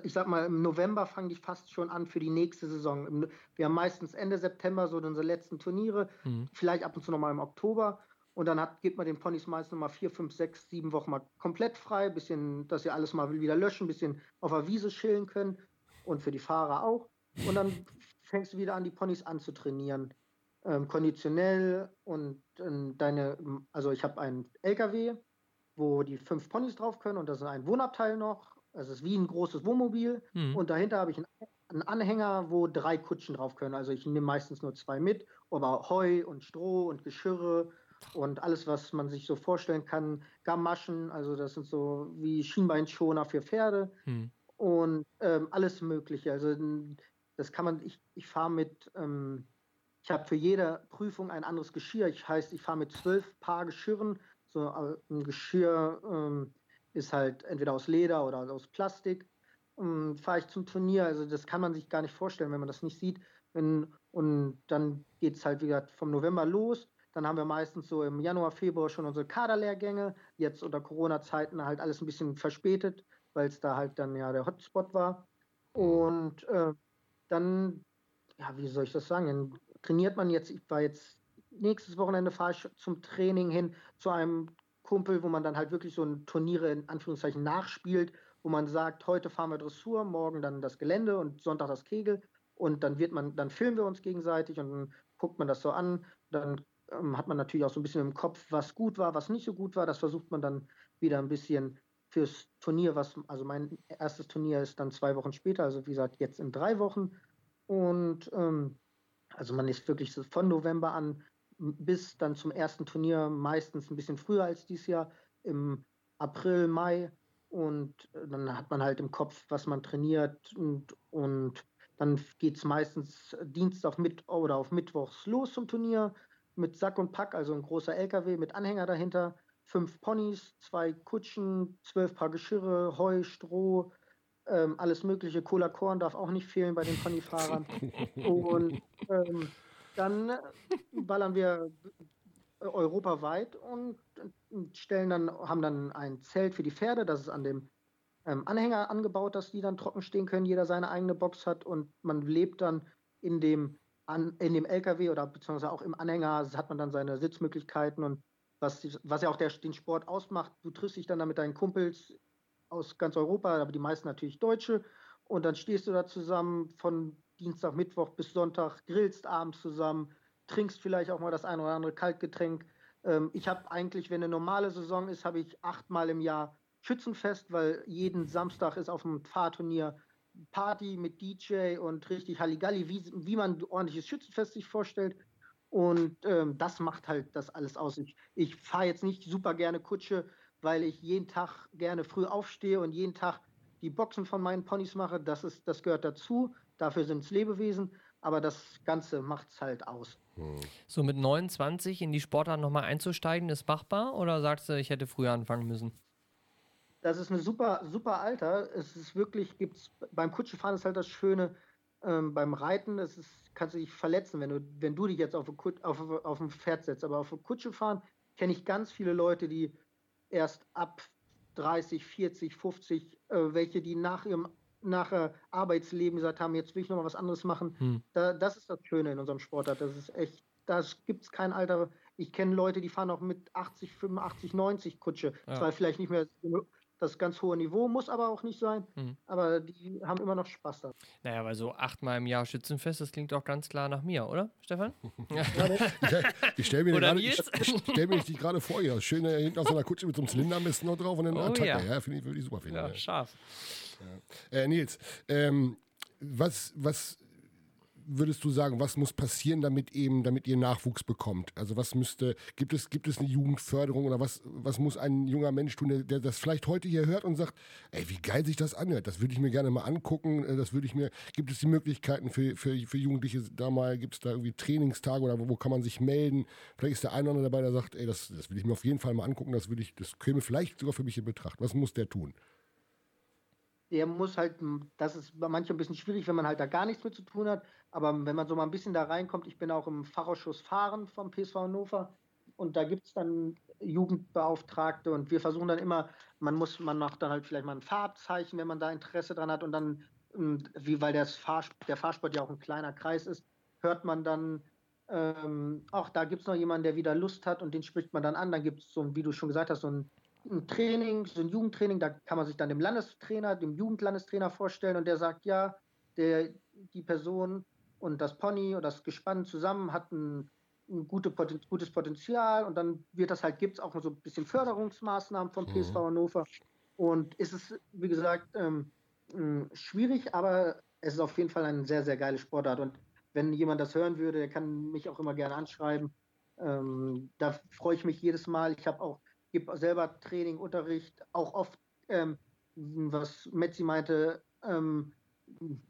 Speaker 3: ich sag mal, im November fangen die fast schon an für die nächste Saison. Wir haben meistens Ende September so unsere letzten Turniere, mhm. vielleicht ab und zu nochmal im Oktober. Und dann hat, gibt man den Ponys meistens nochmal vier, fünf, sechs, sieben Wochen mal komplett frei, bisschen, dass sie alles mal wieder löschen, bisschen auf der Wiese chillen können und für die Fahrer auch. Und dann fängst du wieder an, die Ponys anzutrainieren. Ähm, konditionell und äh, deine, also ich habe einen LKW, wo die fünf Ponys drauf können und das ist ein Wohnabteil noch. Es ist wie ein großes Wohnmobil mhm. und dahinter habe ich einen, einen, Anhänger, wo drei Kutschen drauf können. Also ich nehme meistens nur zwei mit, aber Heu und Stroh und Geschirre und alles, was man sich so vorstellen kann. Gamaschen, also das sind so wie Schienbeinschoner für Pferde mhm. und ähm, alles Mögliche. Also das kann man, ich, ich fahre mit, ähm, ich habe für jede Prüfung ein anderes Geschirr. Ich heißt, ich fahre mit zwölf Paar Geschirren. So ein Geschirr ähm, ist halt entweder aus Leder oder aus Plastik. Ähm, fahre ich zum Turnier. Also das kann man sich gar nicht vorstellen, wenn man das nicht sieht. Wenn, und dann geht es halt, wie gesagt, vom November los. Dann haben wir meistens so im Januar, Februar schon unsere Kaderlehrgänge. Jetzt unter Corona-Zeiten halt alles ein bisschen verspätet, weil es da halt dann ja der Hotspot war. Und äh, dann, ja, wie soll ich das sagen? Dann trainiert man jetzt, ich war jetzt, nächstes Wochenende fahre ich zum Training hin zu einem Kumpel, wo man dann halt wirklich so ein Turniere in Anführungszeichen nachspielt, wo man sagt, heute fahren wir Dressur, morgen dann das Gelände und Sonntag das Kegel. Und dann wird man, dann filmen wir uns gegenseitig und dann guckt man das so an. Dann ähm, hat man natürlich auch so ein bisschen im Kopf, was gut war, was nicht so gut war. Das versucht man dann wieder ein bisschen fürs Turnier, was, also mein erstes Turnier ist dann zwei Wochen später, also wie gesagt, jetzt in drei Wochen. Und ähm, also man ist wirklich so von November an bis dann zum ersten Turnier meistens ein bisschen früher als dieses Jahr, im April, Mai. Und äh, dann hat man halt im Kopf, was man trainiert und, und dann geht es meistens Dienstag mit oder auf Mittwochs los zum Turnier mit Sack und Pack, also ein großer LKW mit Anhänger dahinter fünf Ponys, zwei Kutschen, zwölf Paar Geschirre, Heu, Stroh, ähm, alles mögliche. Cola Korn darf auch nicht fehlen bei den Ponyfahrern. und ähm, dann ballern wir europaweit und stellen dann, haben dann ein Zelt für die Pferde, das ist an dem ähm, Anhänger angebaut, dass die dann trocken stehen können, jeder seine eigene Box hat und man lebt dann in dem, an, in dem LKW oder beziehungsweise auch im Anhänger hat man dann seine Sitzmöglichkeiten und was, was ja auch der, den Sport ausmacht. Du triffst dich dann da mit deinen Kumpels aus ganz Europa, aber die meisten natürlich Deutsche. Und dann stehst du da zusammen von Dienstag, Mittwoch bis Sonntag, grillst abends zusammen, trinkst vielleicht auch mal das ein oder andere Kaltgetränk. Ähm, ich habe eigentlich, wenn eine normale Saison ist, habe ich achtmal im Jahr Schützenfest, weil jeden Samstag ist auf dem Fahrturnier Party mit DJ und richtig Halligalli, wie, wie man ein ordentliches Schützenfest sich vorstellt. Und ähm, das macht halt das alles aus. Ich, ich fahre jetzt nicht super gerne Kutsche, weil ich jeden Tag gerne früh aufstehe und jeden Tag die Boxen von meinen Ponys mache. Das, ist, das gehört dazu. Dafür sind es Lebewesen. Aber das Ganze macht es halt aus.
Speaker 2: So mit 29 in die Sportart nochmal einzusteigen, ist machbar? Oder sagst du, ich hätte früher anfangen müssen?
Speaker 3: Das ist eine super, super Alter. Es ist wirklich, gibt's, beim Kutschefahren ist halt das Schöne, ähm, beim Reiten, es ist, kannst du dich verletzen, wenn du, wenn du dich jetzt auf, Kut, auf, auf ein Pferd setzt. Aber auf eine Kutsche fahren kenne ich ganz viele Leute, die erst ab 30, 40, 50, äh, welche, die nach ihrem nachher Arbeitsleben gesagt haben, jetzt will ich nochmal was anderes machen. Hm. Da, das ist das Schöne in unserem Sportart. Das ist echt, da gibt es kein Alter. Ich kenne Leute, die fahren auch mit 80, 85, 90 Kutsche. Ja. Zwar vielleicht nicht mehr das ganz hohe Niveau, muss aber auch nicht sein. Mhm. Aber die haben immer noch Spaß da.
Speaker 2: Naja, weil so achtmal im Jahr Schützenfest, das klingt auch ganz klar nach mir, oder, Stefan?
Speaker 1: ja, ich stelle mir, grade, ich, ich stell mir die gerade vor, ja. Schön äh, hinten auf so einer Kutsche mit so einem Zylinder am besten noch drauf und dann oh, Attacke. Ja, ja finde ich, würd ich super finden.
Speaker 2: Ja, scharf.
Speaker 1: Ja. Äh, Nils, ähm, was, was würdest du sagen, was muss passieren, damit eben, damit ihr Nachwuchs bekommt? Also was müsste, gibt es, gibt es eine Jugendförderung oder was, was muss ein junger Mensch tun, der, der das vielleicht heute hier hört und sagt, ey, wie geil sich das anhört, das würde ich mir gerne mal angucken, äh, das würde ich mir, gibt es die Möglichkeiten für, für, für Jugendliche da mal, gibt es da irgendwie Trainingstage oder wo, wo, kann man sich melden? Vielleicht ist der eine oder andere dabei, der sagt, ey, das, das will ich mir auf jeden Fall mal angucken, das würde ich, das käme vielleicht sogar für mich in Betracht. Was muss der tun?
Speaker 3: Der muss halt, das ist manchmal ein bisschen schwierig, wenn man halt da gar nichts mit zu tun hat, aber wenn man so mal ein bisschen da reinkommt, ich bin auch im Fachausschuss Fahren vom PSV Hannover und da gibt es dann Jugendbeauftragte und wir versuchen dann immer, man muss, man macht dann halt vielleicht mal ein Farbzeichen, wenn man da Interesse dran hat und dann, wie, weil das Fahr, der Fahrsport ja auch ein kleiner Kreis ist, hört man dann, ähm, auch da gibt es noch jemanden, der wieder Lust hat und den spricht man dann an, dann gibt es so, wie du schon gesagt hast, so ein ein Training, so ein Jugendtraining, da kann man sich dann dem Landestrainer, dem Jugendlandestrainer vorstellen und der sagt, ja, der, die Person und das Pony oder das Gespann zusammen hat ein, ein gute, gutes Potenzial und dann wird das halt, gibt es auch so ein bisschen Förderungsmaßnahmen vom PSV mhm. Hannover und ist es, wie gesagt, ähm, schwierig, aber es ist auf jeden Fall ein sehr, sehr geiles Sportart und wenn jemand das hören würde, der kann mich auch immer gerne anschreiben. Ähm, da freue ich mich jedes Mal. Ich habe auch gebe selber Training, Unterricht, auch oft, ähm, was Metzi meinte, ähm,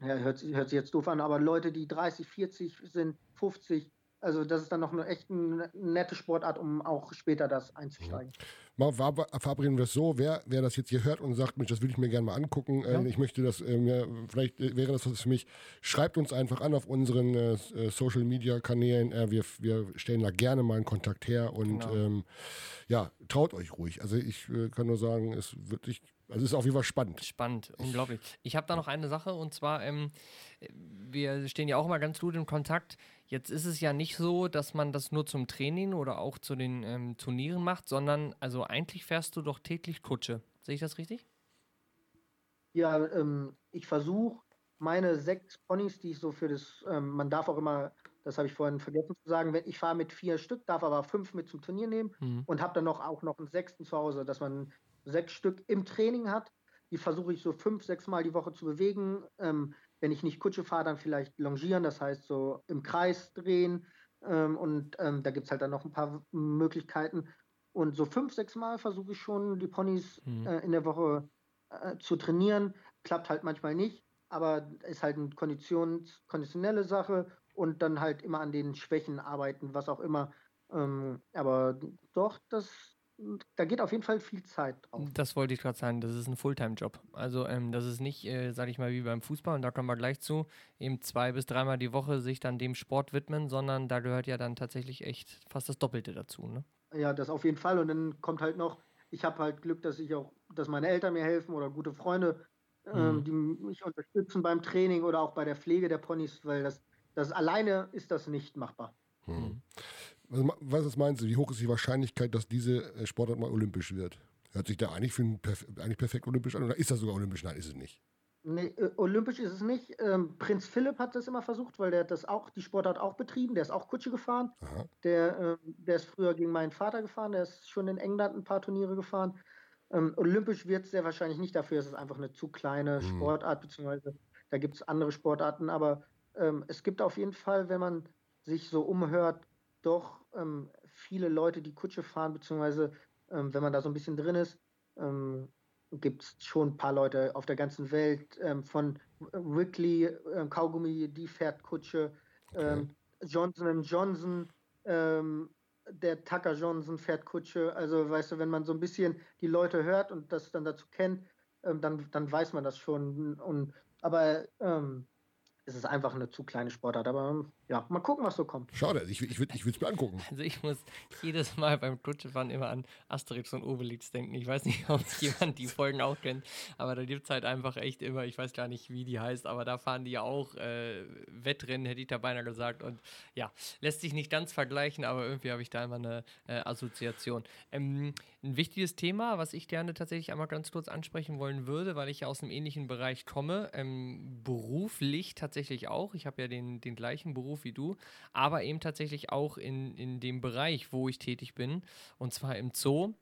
Speaker 3: ja, hört, hört sich jetzt doof an, aber Leute, die 30, 40 sind, 50, also das ist dann noch eine echt eine nette Sportart, um auch später das einzusteigen.
Speaker 1: Mal verabreden wir es so, wer, wer das jetzt hier hört und sagt, Mensch, das würde ich mir gerne mal angucken, ja. äh, ich möchte das, äh, mir, vielleicht äh, wäre das was für mich, schreibt uns einfach an auf unseren äh, äh, Social Media Kanälen, äh, wir, wir stellen da gerne mal einen Kontakt her und genau. ähm, ja, traut euch ruhig. Also ich kann nur sagen, es wird sich also ist auf jeden Fall spannend.
Speaker 2: Spannend, unglaublich. Ich habe da noch eine Sache und zwar, ähm, wir stehen ja auch immer ganz gut in Kontakt. Jetzt ist es ja nicht so, dass man das nur zum Training oder auch zu den ähm, Turnieren macht, sondern also eigentlich fährst du doch täglich Kutsche. Sehe ich das richtig?
Speaker 3: Ja, ähm, ich versuche meine sechs Ponys, die ich so für das, ähm, man darf auch immer, das habe ich vorhin vergessen zu sagen, wenn ich fahre mit vier Stück, darf aber fünf mit zum Turnier nehmen mhm. und habe dann noch auch noch einen sechsten zu Hause, dass man sechs Stück im Training hat. Die versuche ich so fünf, sechs Mal die Woche zu bewegen. Ähm, wenn ich nicht Kutsche fahre, dann vielleicht longieren, das heißt so im Kreis drehen. Ähm, und ähm, da gibt es halt dann noch ein paar Möglichkeiten. Und so fünf, sechs Mal versuche ich schon, die Ponys mhm. äh, in der Woche äh, zu trainieren. Klappt halt manchmal nicht, aber ist halt eine Konditions konditionelle Sache und dann halt immer an den Schwächen arbeiten, was auch immer. Ähm, aber doch, das da geht auf jeden Fall viel Zeit drauf.
Speaker 2: Das wollte ich gerade sagen, das ist ein Fulltime-Job. Also ähm, das ist nicht, äh, sage ich mal, wie beim Fußball, und da kommen wir gleich zu, eben zwei bis dreimal die Woche sich dann dem Sport widmen, sondern da gehört ja dann tatsächlich echt fast das Doppelte dazu. Ne?
Speaker 3: Ja, das auf jeden Fall. Und dann kommt halt noch, ich habe halt Glück, dass ich auch, dass meine Eltern mir helfen oder gute Freunde, ähm, mhm. die mich unterstützen beim Training oder auch bei der Pflege der Ponys, weil das, das alleine ist das nicht machbar. Mhm.
Speaker 1: Was, was meinst du, wie hoch ist die Wahrscheinlichkeit, dass diese äh, Sportart mal olympisch wird? Hört sich da eigentlich, für ein, eigentlich perfekt olympisch an oder ist das sogar olympisch? Nein, ist es nicht.
Speaker 3: Nee, olympisch ist es nicht. Ähm, Prinz Philipp hat das immer versucht, weil der das auch, die Sportart auch betrieben. Der ist auch Kutsche gefahren. Der, äh, der ist früher gegen meinen Vater gefahren. Der ist schon in England ein paar Turniere gefahren. Ähm, olympisch wird es sehr wahrscheinlich nicht. Dafür ist es einfach eine zu kleine mhm. Sportart, beziehungsweise da gibt es andere Sportarten. Aber ähm, es gibt auf jeden Fall, wenn man sich so umhört, doch ähm, viele Leute, die Kutsche fahren, beziehungsweise ähm, wenn man da so ein bisschen drin ist, ähm, gibt es schon ein paar Leute auf der ganzen Welt, ähm, von Wrigley, äh, Kaugummi, die fährt Kutsche, okay. ähm, Johnson Johnson, ähm, der Tucker Johnson fährt Kutsche. Also weißt du, wenn man so ein bisschen die Leute hört und das dann dazu kennt, ähm, dann, dann weiß man das schon. Und, aber es ist einfach eine zu kleine Sportart. Aber ja, mal gucken, was so kommt.
Speaker 1: Schade, ich, ich würde es mir angucken.
Speaker 2: Also ich muss jedes Mal beim Kutschefahren immer an Asterix und Obelix denken. Ich weiß nicht, ob jemand die Folgen auch kennt, aber da gibt es halt einfach echt immer, ich weiß gar nicht, wie die heißt, aber da fahren die ja auch äh, Wettrennen, hätte ich da beinahe gesagt. Und ja, lässt sich nicht ganz vergleichen, aber irgendwie habe ich da immer eine äh, Assoziation. Ähm, ein wichtiges Thema, was ich gerne tatsächlich einmal ganz kurz ansprechen wollen würde, weil ich ja aus einem ähnlichen Bereich komme, ähm, beruflich tatsächlich auch. Ich habe ja den, den gleichen Beruf wie du, aber eben tatsächlich auch in, in dem Bereich, wo ich tätig bin, und zwar im Zoo.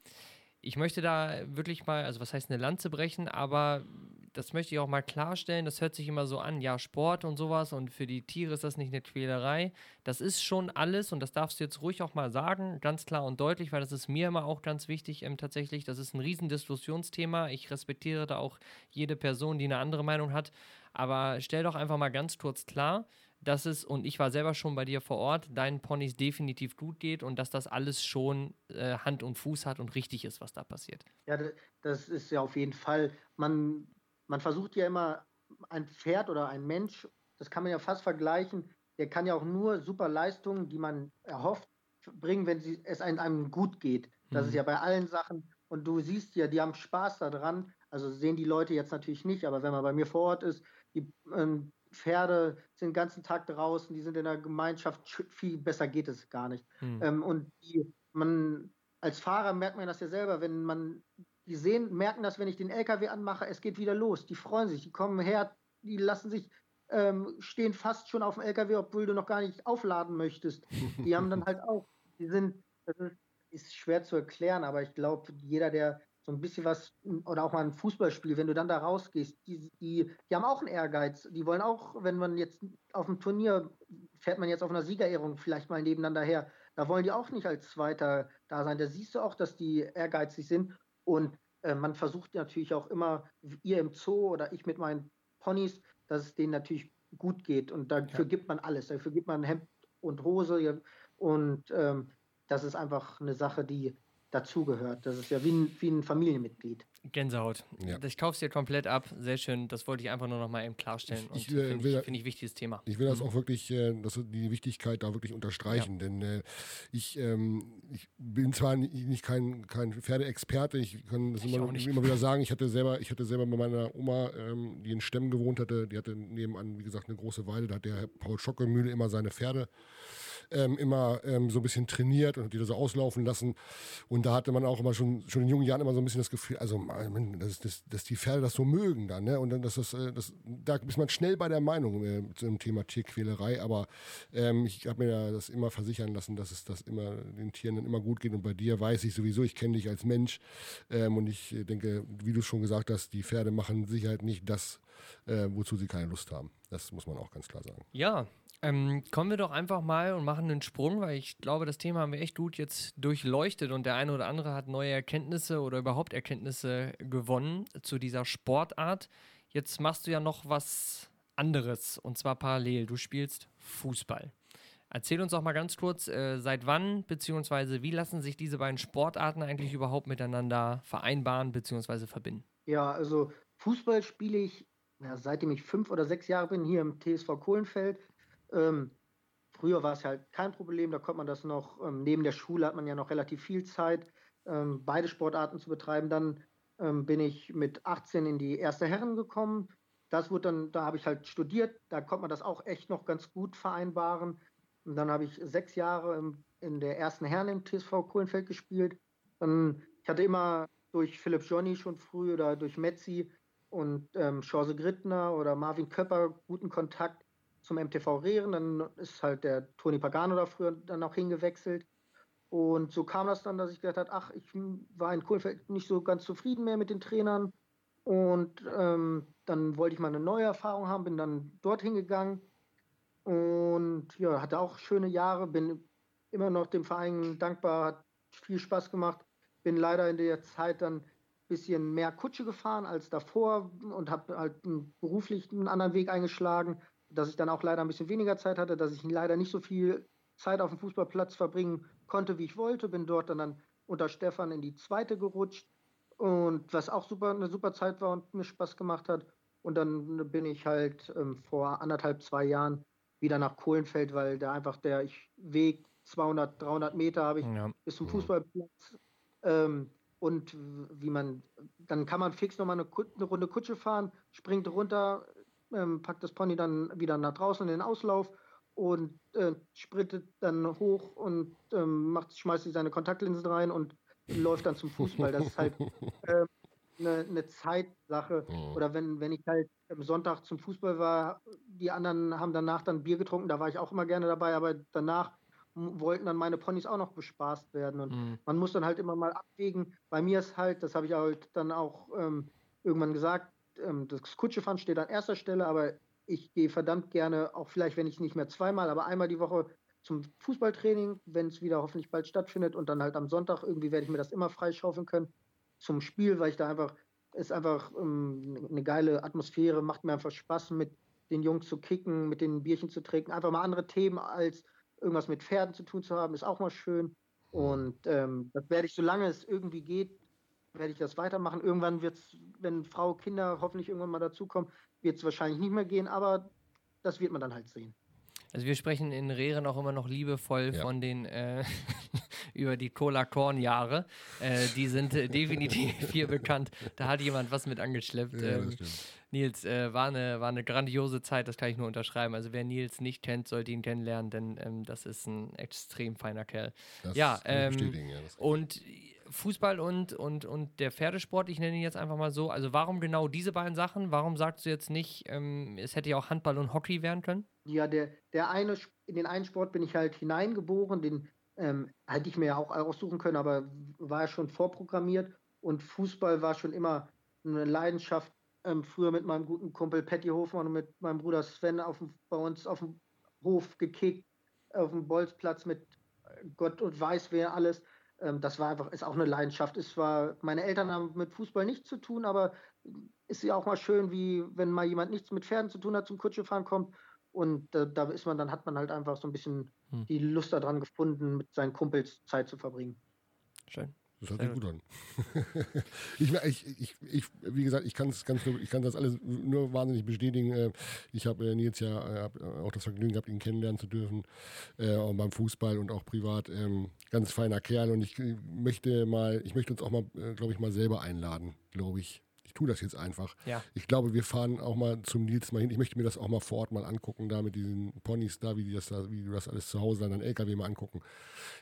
Speaker 2: Ich möchte da wirklich mal, also was heißt eine Lanze brechen, aber das möchte ich auch mal klarstellen. Das hört sich immer so an, ja, Sport und sowas und für die Tiere ist das nicht eine Quälerei. Das ist schon alles und das darfst du jetzt ruhig auch mal sagen, ganz klar und deutlich, weil das ist mir immer auch ganz wichtig ähm, tatsächlich. Das ist ein Riesendiskussionsthema. Ich respektiere da auch jede Person, die eine andere Meinung hat. Aber stell doch einfach mal ganz kurz klar, dass es, und ich war selber schon bei dir vor Ort, deinen Ponys definitiv gut geht und dass das alles schon äh, Hand und Fuß hat und richtig ist, was da passiert.
Speaker 3: Ja, das ist ja auf jeden Fall. Man man versucht ja immer ein Pferd oder ein Mensch, das kann man ja fast vergleichen, der kann ja auch nur super Leistungen, die man erhofft, bringen, wenn sie, es einem gut geht. Das mhm. ist ja bei allen Sachen. Und du siehst ja, die haben Spaß daran. Also sehen die Leute jetzt natürlich nicht, aber wenn man bei mir vor Ort ist, die ähm, Pferde sind den ganzen Tag draußen, die sind in der Gemeinschaft, viel besser geht es gar nicht. Mhm. Ähm, und die, man, als Fahrer merkt man das ja selber, wenn man die sehen, merken das, wenn ich den LKW anmache, es geht wieder los. Die freuen sich, die kommen her, die lassen sich, ähm, stehen fast schon auf dem LKW, obwohl du noch gar nicht aufladen möchtest. Die haben dann halt auch, die sind, das ist, ist schwer zu erklären, aber ich glaube, jeder, der so ein bisschen was, oder auch mal ein Fußballspiel, wenn du dann da rausgehst, die, die, die haben auch einen Ehrgeiz. Die wollen auch, wenn man jetzt auf dem Turnier, fährt man jetzt auf einer Siegerehrung vielleicht mal nebeneinander her, da wollen die auch nicht als Zweiter da sein. Da siehst du auch, dass die ehrgeizig sind. Und äh, man versucht natürlich auch immer, ihr im Zoo oder ich mit meinen Ponys, dass es denen natürlich gut geht. Und dafür ja. gibt man alles. Dafür gibt man Hemd und Hose. Und ähm, das ist einfach eine Sache, die dazugehört. Das ist ja wie ein, wie ein Familienmitglied.
Speaker 2: Gänsehaut. Ja. Ich kaufe es dir komplett ab. Sehr schön. Das wollte ich einfach nur noch mal eben klarstellen. Ich, ich äh, finde ich, find ich wichtiges Thema.
Speaker 1: Ich will das mhm. auch wirklich, äh, das, die Wichtigkeit da wirklich unterstreichen. Ja. Denn äh, ich, ähm, ich bin zwar nicht kein, kein Pferdeexperte, ich kann das ich immer, immer, wieder sagen, ich hatte selber, ich hatte selber bei meiner Oma, ähm, die in Stemmen gewohnt hatte, die hatte nebenan, wie gesagt, eine große Weide, da hat der Paul Schockemühle immer seine Pferde ähm, immer ähm, so ein bisschen trainiert und die da so auslaufen lassen. Und da hatte man auch immer schon, schon in jungen Jahren immer so ein bisschen das Gefühl, also dass, dass, dass die Pferde das so mögen dann, ne? Und dann, dass das, äh, das, da ist man schnell bei der Meinung äh, zu dem Thema Tierquälerei, aber ähm, ich habe mir ja das immer versichern lassen, dass es das immer den Tieren dann immer gut geht. Und bei dir weiß ich sowieso, ich kenne dich als Mensch ähm, und ich denke, wie du schon gesagt hast, die Pferde machen Sicherheit nicht das, äh, wozu sie keine Lust haben. Das muss man auch ganz klar sagen.
Speaker 2: Ja, ähm, kommen wir doch einfach mal und machen einen Sprung, weil ich glaube, das Thema haben wir echt gut jetzt durchleuchtet und der eine oder andere hat neue Erkenntnisse oder überhaupt Erkenntnisse gewonnen zu dieser Sportart. Jetzt machst du ja noch was anderes und zwar parallel. Du spielst Fußball. Erzähl uns doch mal ganz kurz, äh, seit wann bzw. wie lassen sich diese beiden Sportarten eigentlich überhaupt miteinander vereinbaren bzw. verbinden?
Speaker 3: Ja, also Fußball spiele ich, ja, seitdem ich fünf oder sechs Jahre bin, hier im TSV Kohlenfeld. Ähm, früher war es halt kein Problem, da konnte man das noch, ähm, neben der Schule hat man ja noch relativ viel Zeit, ähm, beide Sportarten zu betreiben. Dann ähm, bin ich mit 18 in die erste Herren gekommen. Das wurde dann, da habe ich halt studiert, da konnte man das auch echt noch ganz gut vereinbaren. Und dann habe ich sechs Jahre im, in der ersten Herren im TSV Kohlenfeld gespielt. Dann, ich hatte immer durch Philipp Johnny schon früh oder durch Metzi und ähm, Chance Grittner oder Marvin Köpper guten Kontakt zum MTV Rehren. Dann ist halt der Toni Pagano da früher dann auch hingewechselt. Und so kam das dann, dass ich gedacht habe, ach, ich war in Kohlenfeld nicht so ganz zufrieden mehr mit den Trainern. Und ähm, dann wollte ich mal eine neue Erfahrung haben, bin dann dorthin gegangen und ja, hatte auch schöne Jahre, bin immer noch dem Verein dankbar, hat viel Spaß gemacht. Bin leider in der Zeit dann bisschen mehr Kutsche gefahren als davor und habe halt beruflich einen anderen Weg eingeschlagen, dass ich dann auch leider ein bisschen weniger Zeit hatte, dass ich leider nicht so viel Zeit auf dem Fußballplatz verbringen konnte, wie ich wollte. Bin dort dann, dann unter Stefan in die zweite gerutscht und was auch super eine super Zeit war und mir Spaß gemacht hat. Und dann bin ich halt ähm, vor anderthalb, zwei Jahren wieder nach Kohlenfeld, weil da einfach der ich, Weg 200, 300 Meter habe ich ja. bis zum Fußballplatz. Ähm, und wie man, dann kann man fix nochmal eine, eine Runde Kutsche fahren, springt runter, ähm, packt das Pony dann wieder nach draußen in den Auslauf und äh, sprintet dann hoch und ähm, macht, schmeißt seine Kontaktlinsen rein und läuft dann zum Fußball. Das ist halt äh, eine, eine Zeitsache. Mhm. Oder wenn, wenn ich halt am Sonntag zum Fußball war, die anderen haben danach dann Bier getrunken, da war ich auch immer gerne dabei, aber danach wollten dann meine Ponys auch noch bespaßt werden. Und mhm. man muss dann halt immer mal abwägen. Bei mir ist halt, das habe ich halt dann auch ähm, irgendwann gesagt, ähm, das Kutschefahren steht an erster Stelle, aber ich gehe verdammt gerne, auch vielleicht, wenn ich nicht mehr zweimal, aber einmal die Woche zum Fußballtraining, wenn es wieder hoffentlich bald stattfindet und dann halt am Sonntag irgendwie werde ich mir das immer freischaufeln können zum Spiel, weil ich da einfach, ist einfach ähm, eine geile Atmosphäre, macht mir einfach Spaß, mit den Jungs zu kicken, mit den Bierchen zu trinken, einfach mal andere Themen als irgendwas mit Pferden zu tun zu haben, ist auch mal schön. Und ähm, das werde ich, solange es irgendwie geht, werde ich das weitermachen. Irgendwann wird es, wenn Frau, Kinder hoffentlich irgendwann mal dazukommen, wird es wahrscheinlich nicht mehr gehen, aber das wird man dann halt sehen.
Speaker 2: Also wir sprechen in Rehren auch immer noch liebevoll ja. von den äh, über die Cola Korn Jahre. Äh, die sind äh, definitiv hier bekannt. Da hat jemand was mit angeschleppt. Ja, ähm, Nils, äh, war, eine, war eine grandiose Zeit, das kann ich nur unterschreiben. Also wer Nils nicht kennt, sollte ihn kennenlernen, denn ähm, das ist ein extrem feiner Kerl. Das ja, ähm, ja und Fußball und, und, und der Pferdesport, ich nenne ihn jetzt einfach mal so. Also warum genau diese beiden Sachen? Warum sagst du jetzt nicht, ähm, es hätte ja auch Handball und Hockey werden können?
Speaker 3: Ja, der, der eine, in den einen Sport bin ich halt hineingeboren, den ähm, hätte ich mir ja auch aussuchen können, aber war ja schon vorprogrammiert und Fußball war schon immer eine Leidenschaft. Ähm, früher mit meinem guten Kumpel Patty Hofmann und mit meinem Bruder Sven auf dem, bei uns auf dem Hof gekickt, auf dem Bolzplatz mit Gott und weiß wer alles. Ähm, das war einfach, ist auch eine Leidenschaft. Es war, meine Eltern haben mit Fußball nichts zu tun, aber ist ja auch mal schön, wie wenn mal jemand nichts mit Pferden zu tun hat, zum Kutschefahren kommt. Und äh, da ist man, dann hat man halt einfach so ein bisschen hm. die Lust daran gefunden, mit seinen Kumpels Zeit zu verbringen.
Speaker 2: Schön.
Speaker 1: Das hört sich gut an. ich, ich, ich, wie gesagt, ich, kann's, ich kann das alles nur wahnsinnig bestätigen. Äh, ich habe äh, Nils ja äh, auch das Vergnügen gehabt, ihn kennenlernen zu dürfen, auch beim Fußball und auch privat. Ähm, ganz feiner Kerl und ich möchte mal, ich möchte uns auch mal, glaube ich, mal selber einladen, glaube ich ich tue das jetzt einfach.
Speaker 2: Ja.
Speaker 1: Ich glaube, wir fahren auch mal zum Nils mal hin. Ich möchte mir das auch mal vor Ort mal angucken, da mit diesen Ponys da, wie, die das da, wie du das alles zu Hause an deinem LKW mal angucken.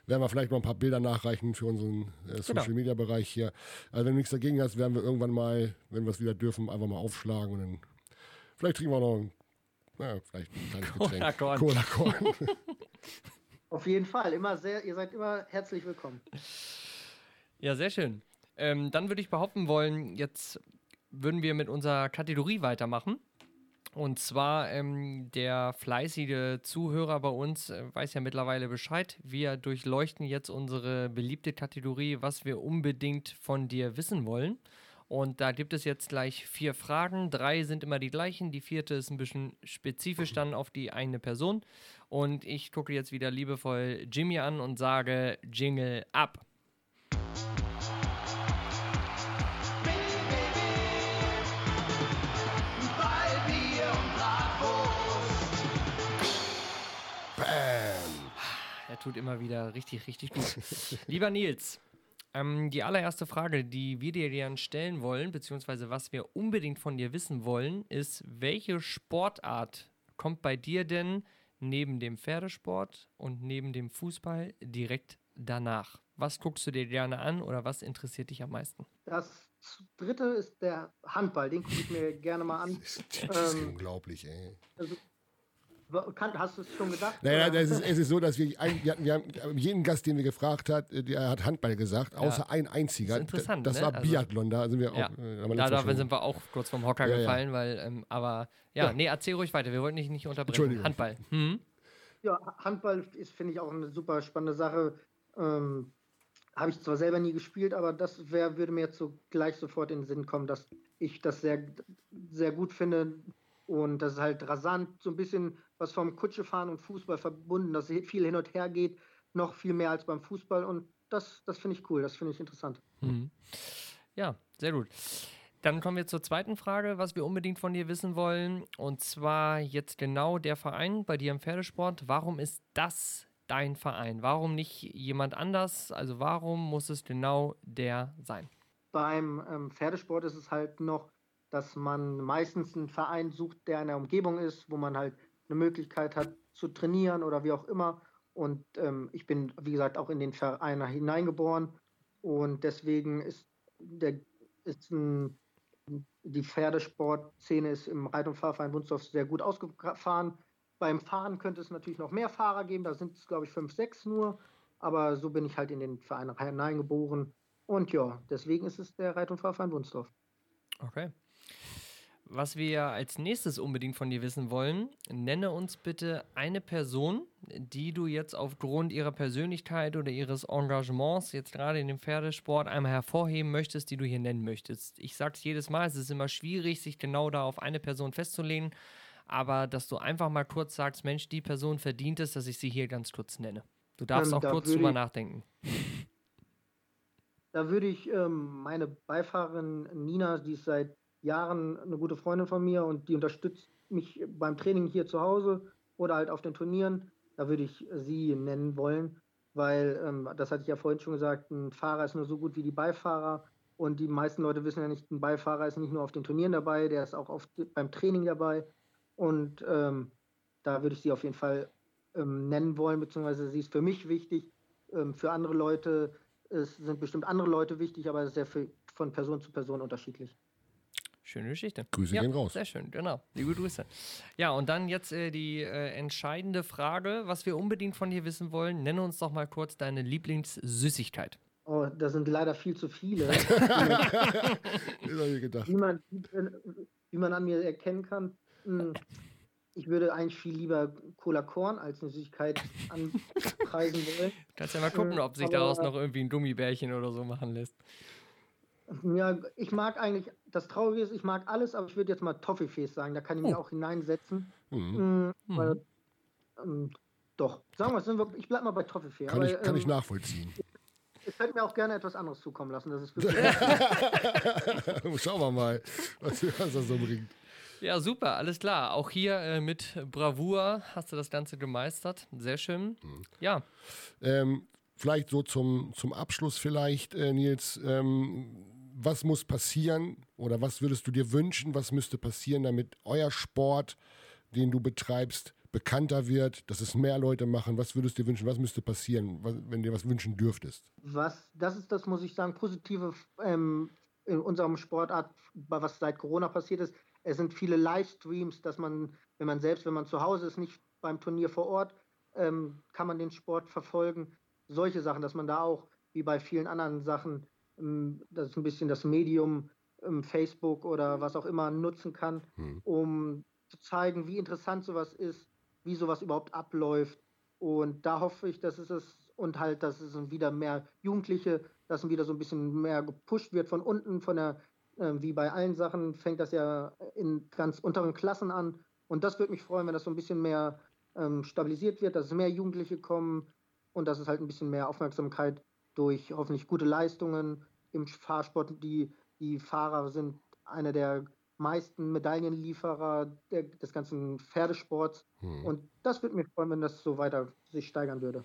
Speaker 1: Werden wir vielleicht mal ein paar Bilder nachreichen für unseren äh, genau. Social Media Bereich hier. Also wenn du nichts dagegen hast, werden wir irgendwann mal, wenn wir es wieder dürfen, einfach mal aufschlagen und dann vielleicht trinken wir noch ein, naja, vielleicht ein kleines Getränk.
Speaker 2: Cola Corn.
Speaker 3: Auf jeden Fall, immer sehr, ihr seid immer herzlich willkommen.
Speaker 2: Ja, sehr schön. Ähm, dann würde ich behaupten wollen, jetzt würden wir mit unserer Kategorie weitermachen. Und zwar ähm, der fleißige Zuhörer bei uns äh, weiß ja mittlerweile Bescheid. Wir durchleuchten jetzt unsere beliebte Kategorie, was wir unbedingt von dir wissen wollen. Und da gibt es jetzt gleich vier Fragen. Drei sind immer die gleichen. Die vierte ist ein bisschen spezifisch dann auf die eine Person. Und ich gucke jetzt wieder liebevoll Jimmy an und sage Jingle ab. Er tut immer wieder richtig, richtig gut. Lieber Nils, ähm, die allererste Frage, die wir dir gerne stellen wollen, beziehungsweise was wir unbedingt von dir wissen wollen, ist, welche Sportart kommt bei dir denn neben dem Pferdesport und neben dem Fußball direkt danach? Was guckst du dir gerne an oder was interessiert dich am meisten?
Speaker 3: Das dritte ist der Handball. Den gucke ich mir gerne mal an.
Speaker 1: Das ist, das ist ähm, unglaublich, ey.
Speaker 3: Also, Hast du es schon gedacht?
Speaker 1: Naja, es ist, es ist so, dass wir, ein, wir, hatten, wir haben jeden Gast, den wir gefragt hat, äh, der hat Handball gesagt, außer ja. ein einziger. Das,
Speaker 2: interessant,
Speaker 1: das
Speaker 2: ne?
Speaker 1: war also, Biathlon, da sind wir
Speaker 2: ja.
Speaker 1: auch.
Speaker 2: Äh, da, da sind wir auch kurz vom Hocker ja, gefallen, weil, ähm, aber ja, nee, erzähl ruhig weiter, wir wollten dich nicht unterbrechen. Handball. Hm?
Speaker 3: Ja, Handball ist, finde ich, auch eine super spannende Sache. Ähm, Habe ich zwar selber nie gespielt, aber das wär, würde mir jetzt so gleich sofort in den Sinn kommen, dass ich das sehr, sehr gut finde und das ist halt rasant, so ein bisschen was vom Kutschefahren und Fußball verbunden, dass viel hin und her geht, noch viel mehr als beim Fußball. Und das, das finde ich cool, das finde ich interessant.
Speaker 2: Mhm. Ja, sehr gut. Dann kommen wir zur zweiten Frage, was wir unbedingt von dir wissen wollen. Und zwar jetzt genau der Verein bei dir im Pferdesport. Warum ist das dein Verein? Warum nicht jemand anders? Also warum muss es genau der sein?
Speaker 3: Beim ähm, Pferdesport ist es halt noch, dass man meistens einen Verein sucht, der in der Umgebung ist, wo man halt eine Möglichkeit hat zu trainieren oder wie auch immer. Und ähm, ich bin, wie gesagt, auch in den Verein hineingeboren. Und deswegen ist, der, ist ein, die Pferdesportszene ist im Reit- und Fahrverein Wunsdorf sehr gut ausgefahren. Beim Fahren könnte es natürlich noch mehr Fahrer geben, da sind es, glaube ich, fünf, sechs nur. Aber so bin ich halt in den Verein hineingeboren. Und ja, deswegen ist es der Reit- und Fahrverein Wunsdorf.
Speaker 2: Okay. Was wir als nächstes unbedingt von dir wissen wollen, nenne uns bitte eine Person, die du jetzt aufgrund ihrer Persönlichkeit oder ihres Engagements jetzt gerade in dem Pferdesport einmal hervorheben möchtest, die du hier nennen möchtest. Ich sage es jedes Mal, es ist immer schwierig, sich genau da auf eine Person festzulegen, aber dass du einfach mal kurz sagst, Mensch, die Person verdient es, dass ich sie hier ganz kurz nenne. Du darfst ähm, auch kurz drüber nachdenken.
Speaker 3: Da würde ich ähm, meine Beifahrerin Nina, die ist seit Jahren eine gute Freundin von mir und die unterstützt mich beim Training hier zu Hause oder halt auf den Turnieren. Da würde ich sie nennen wollen, weil, ähm, das hatte ich ja vorhin schon gesagt, ein Fahrer ist nur so gut wie die Beifahrer. Und die meisten Leute wissen ja nicht, ein Beifahrer ist nicht nur auf den Turnieren dabei, der ist auch oft beim Training dabei. Und ähm, da würde ich sie auf jeden Fall ähm, nennen wollen, beziehungsweise sie ist für mich wichtig. Ähm, für andere Leute es sind bestimmt andere Leute wichtig, aber es ist ja für, von Person zu Person unterschiedlich.
Speaker 2: Schöne Geschichte.
Speaker 1: Grüße ja, gehen raus.
Speaker 2: Sehr schön, genau. Liebe Grüße. Ja, und dann jetzt äh, die äh, entscheidende Frage, was wir unbedingt von dir wissen wollen. Nenne uns doch mal kurz deine Lieblingssüßigkeit.
Speaker 3: Oh, das sind leider viel zu viele. wie, man, wie man an mir erkennen kann. Hm, ich würde eigentlich viel lieber Cola Korn als eine Süßigkeit anpreisen wollen.
Speaker 2: Kannst ja mal gucken, ob sich Aber, daraus noch irgendwie ein Gummibärchen oder so machen lässt.
Speaker 3: Ja, ich mag eigentlich, das Traurige ist, ich mag alles, aber ich würde jetzt mal Toffifees sagen, da kann ich oh. mich auch hineinsetzen. Mhm. Mhm. Weil, ähm, doch, sagen wir es, ich bleibe mal bei Toffifee.
Speaker 1: Kann, aber, ich, kann ähm, ich nachvollziehen.
Speaker 3: Ich könnte mir auch gerne etwas anderes zukommen lassen. Das ist
Speaker 1: Schauen wir mal, was, was das so bringt.
Speaker 2: Ja, super, alles klar. Auch hier äh, mit Bravour hast du das Ganze gemeistert. Sehr schön. Mhm. Ja.
Speaker 1: Ähm, vielleicht so zum, zum Abschluss vielleicht, äh, Nils. Ähm, was muss passieren oder was würdest du dir wünschen, was müsste passieren, damit euer Sport, den du betreibst, bekannter wird, dass es mehr Leute machen? Was würdest du dir wünschen? Was müsste passieren, wenn du was wünschen dürftest?
Speaker 3: Was, das ist das, muss ich sagen, positive ähm, in unserem Sportart, was seit Corona passiert ist. Es sind viele Livestreams, dass man, wenn man selbst, wenn man zu Hause ist, nicht beim Turnier vor Ort, ähm, kann man den Sport verfolgen. Solche Sachen, dass man da auch, wie bei vielen anderen Sachen, ähm, das ist ein bisschen das Medium ähm, Facebook oder was auch immer nutzen kann, hm. um zu zeigen, wie interessant sowas ist, wie sowas überhaupt abläuft. Und da hoffe ich, dass es ist und halt, dass es wieder mehr Jugendliche, dass wieder so ein bisschen mehr gepusht wird von unten, von der, äh, wie bei allen Sachen, fängt das ja in ganz unteren Klassen an. Und das würde mich freuen, wenn das so ein bisschen mehr ähm, stabilisiert wird, dass es mehr Jugendliche kommen und dass es halt ein bisschen mehr Aufmerksamkeit durch hoffentlich gute Leistungen im Fahrsport. Die, die Fahrer sind einer der meisten Medaillenlieferer der, des ganzen Pferdesports. Hm. Und das würde mich freuen, wenn das so weiter sich steigern würde.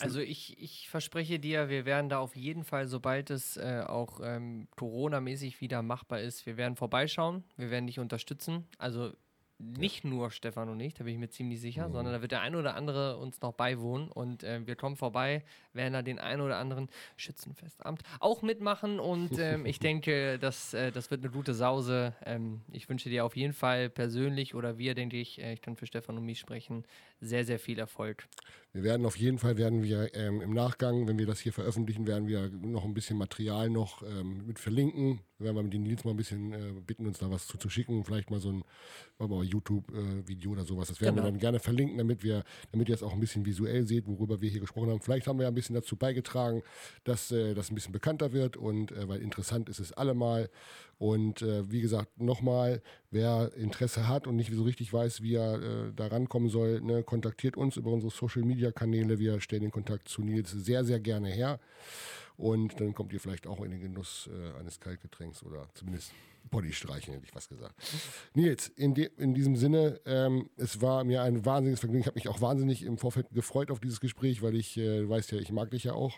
Speaker 2: Also ich, ich verspreche dir, wir werden da auf jeden Fall, sobald es äh, auch ähm, Corona-mäßig wieder machbar ist, wir werden vorbeischauen, wir werden dich unterstützen. Also nicht nur Stefan und ich, da bin ich mir ziemlich sicher, mhm. sondern da wird der ein oder andere uns noch beiwohnen und äh, wir kommen vorbei, werden da den ein oder anderen Schützenfestamt auch mitmachen und ähm, ich denke, das, äh, das wird eine gute Sause. Ähm, ich wünsche dir auf jeden Fall persönlich oder wir, denke ich, äh, ich kann für Stefan und mich sprechen, sehr, sehr viel Erfolg.
Speaker 1: Wir werden auf jeden Fall, werden wir ähm, im Nachgang, wenn wir das hier veröffentlichen, werden wir noch ein bisschen Material noch ähm, mit verlinken. Wir werden wir mit den Nils mal ein bisschen äh, bitten, uns da was zu, zu schicken. Vielleicht mal so ein YouTube-Video äh, oder sowas. Das werden genau. wir dann gerne verlinken, damit wir, damit ihr es auch ein bisschen visuell seht, worüber wir hier gesprochen haben. Vielleicht haben wir ja ein bisschen dazu beigetragen, dass äh, das ein bisschen bekannter wird und äh, weil interessant ist es allemal. Und äh, wie gesagt, nochmal, wer Interesse hat und nicht so richtig weiß, wie er äh, da rankommen soll, ne, kontaktiert uns über unsere Social Media Kanäle. Wir stellen den Kontakt zu Nils sehr, sehr gerne her. Und dann kommt ihr vielleicht auch in den Genuss äh, eines Kaltgetränks oder zumindest Bodystreichen, hätte ich was gesagt. Nils, in, de, in diesem Sinne, ähm, es war mir ein wahnsinniges Vergnügen. Ich habe mich auch wahnsinnig im Vorfeld gefreut auf dieses Gespräch, weil ich, äh, du weißt ja, ich mag dich ja auch.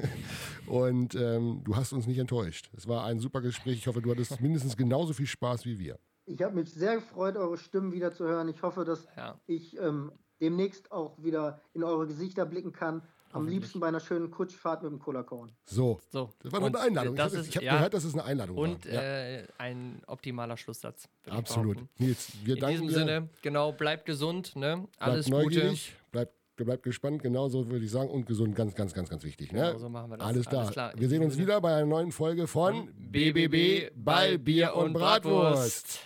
Speaker 1: Und ähm, du hast uns nicht enttäuscht. Es war ein super Gespräch. Ich hoffe, du hattest mindestens genauso viel Spaß wie wir.
Speaker 3: Ich habe mich sehr gefreut, eure Stimmen wieder zu hören. Ich hoffe, dass ja. ich ähm, demnächst auch wieder in eure Gesichter blicken kann. Am liebsten bei einer schönen Kutschfahrt mit dem Cola-Korn.
Speaker 1: So. so. Das war nur eine Einladung.
Speaker 2: Das
Speaker 1: ich habe
Speaker 2: ja,
Speaker 1: gehört, dass es eine Einladung
Speaker 2: und, war. Und äh, ein optimaler Schlusssatz.
Speaker 1: Absolut. Nils, wir
Speaker 2: In
Speaker 1: danken
Speaker 2: diesem dir. Sinne, genau, bleibt gesund. Ne?
Speaker 1: Alles bleibt neugierig, Gute. Bleibt, bleibt gespannt, genauso würde ich sagen. Und gesund, ganz, ganz, ganz, ganz wichtig. Ne?
Speaker 2: Genau so machen wir das.
Speaker 1: Alles, Alles klar. Wir sehen uns wieder bei einer neuen Folge von BBB bei Bier und Bratwurst.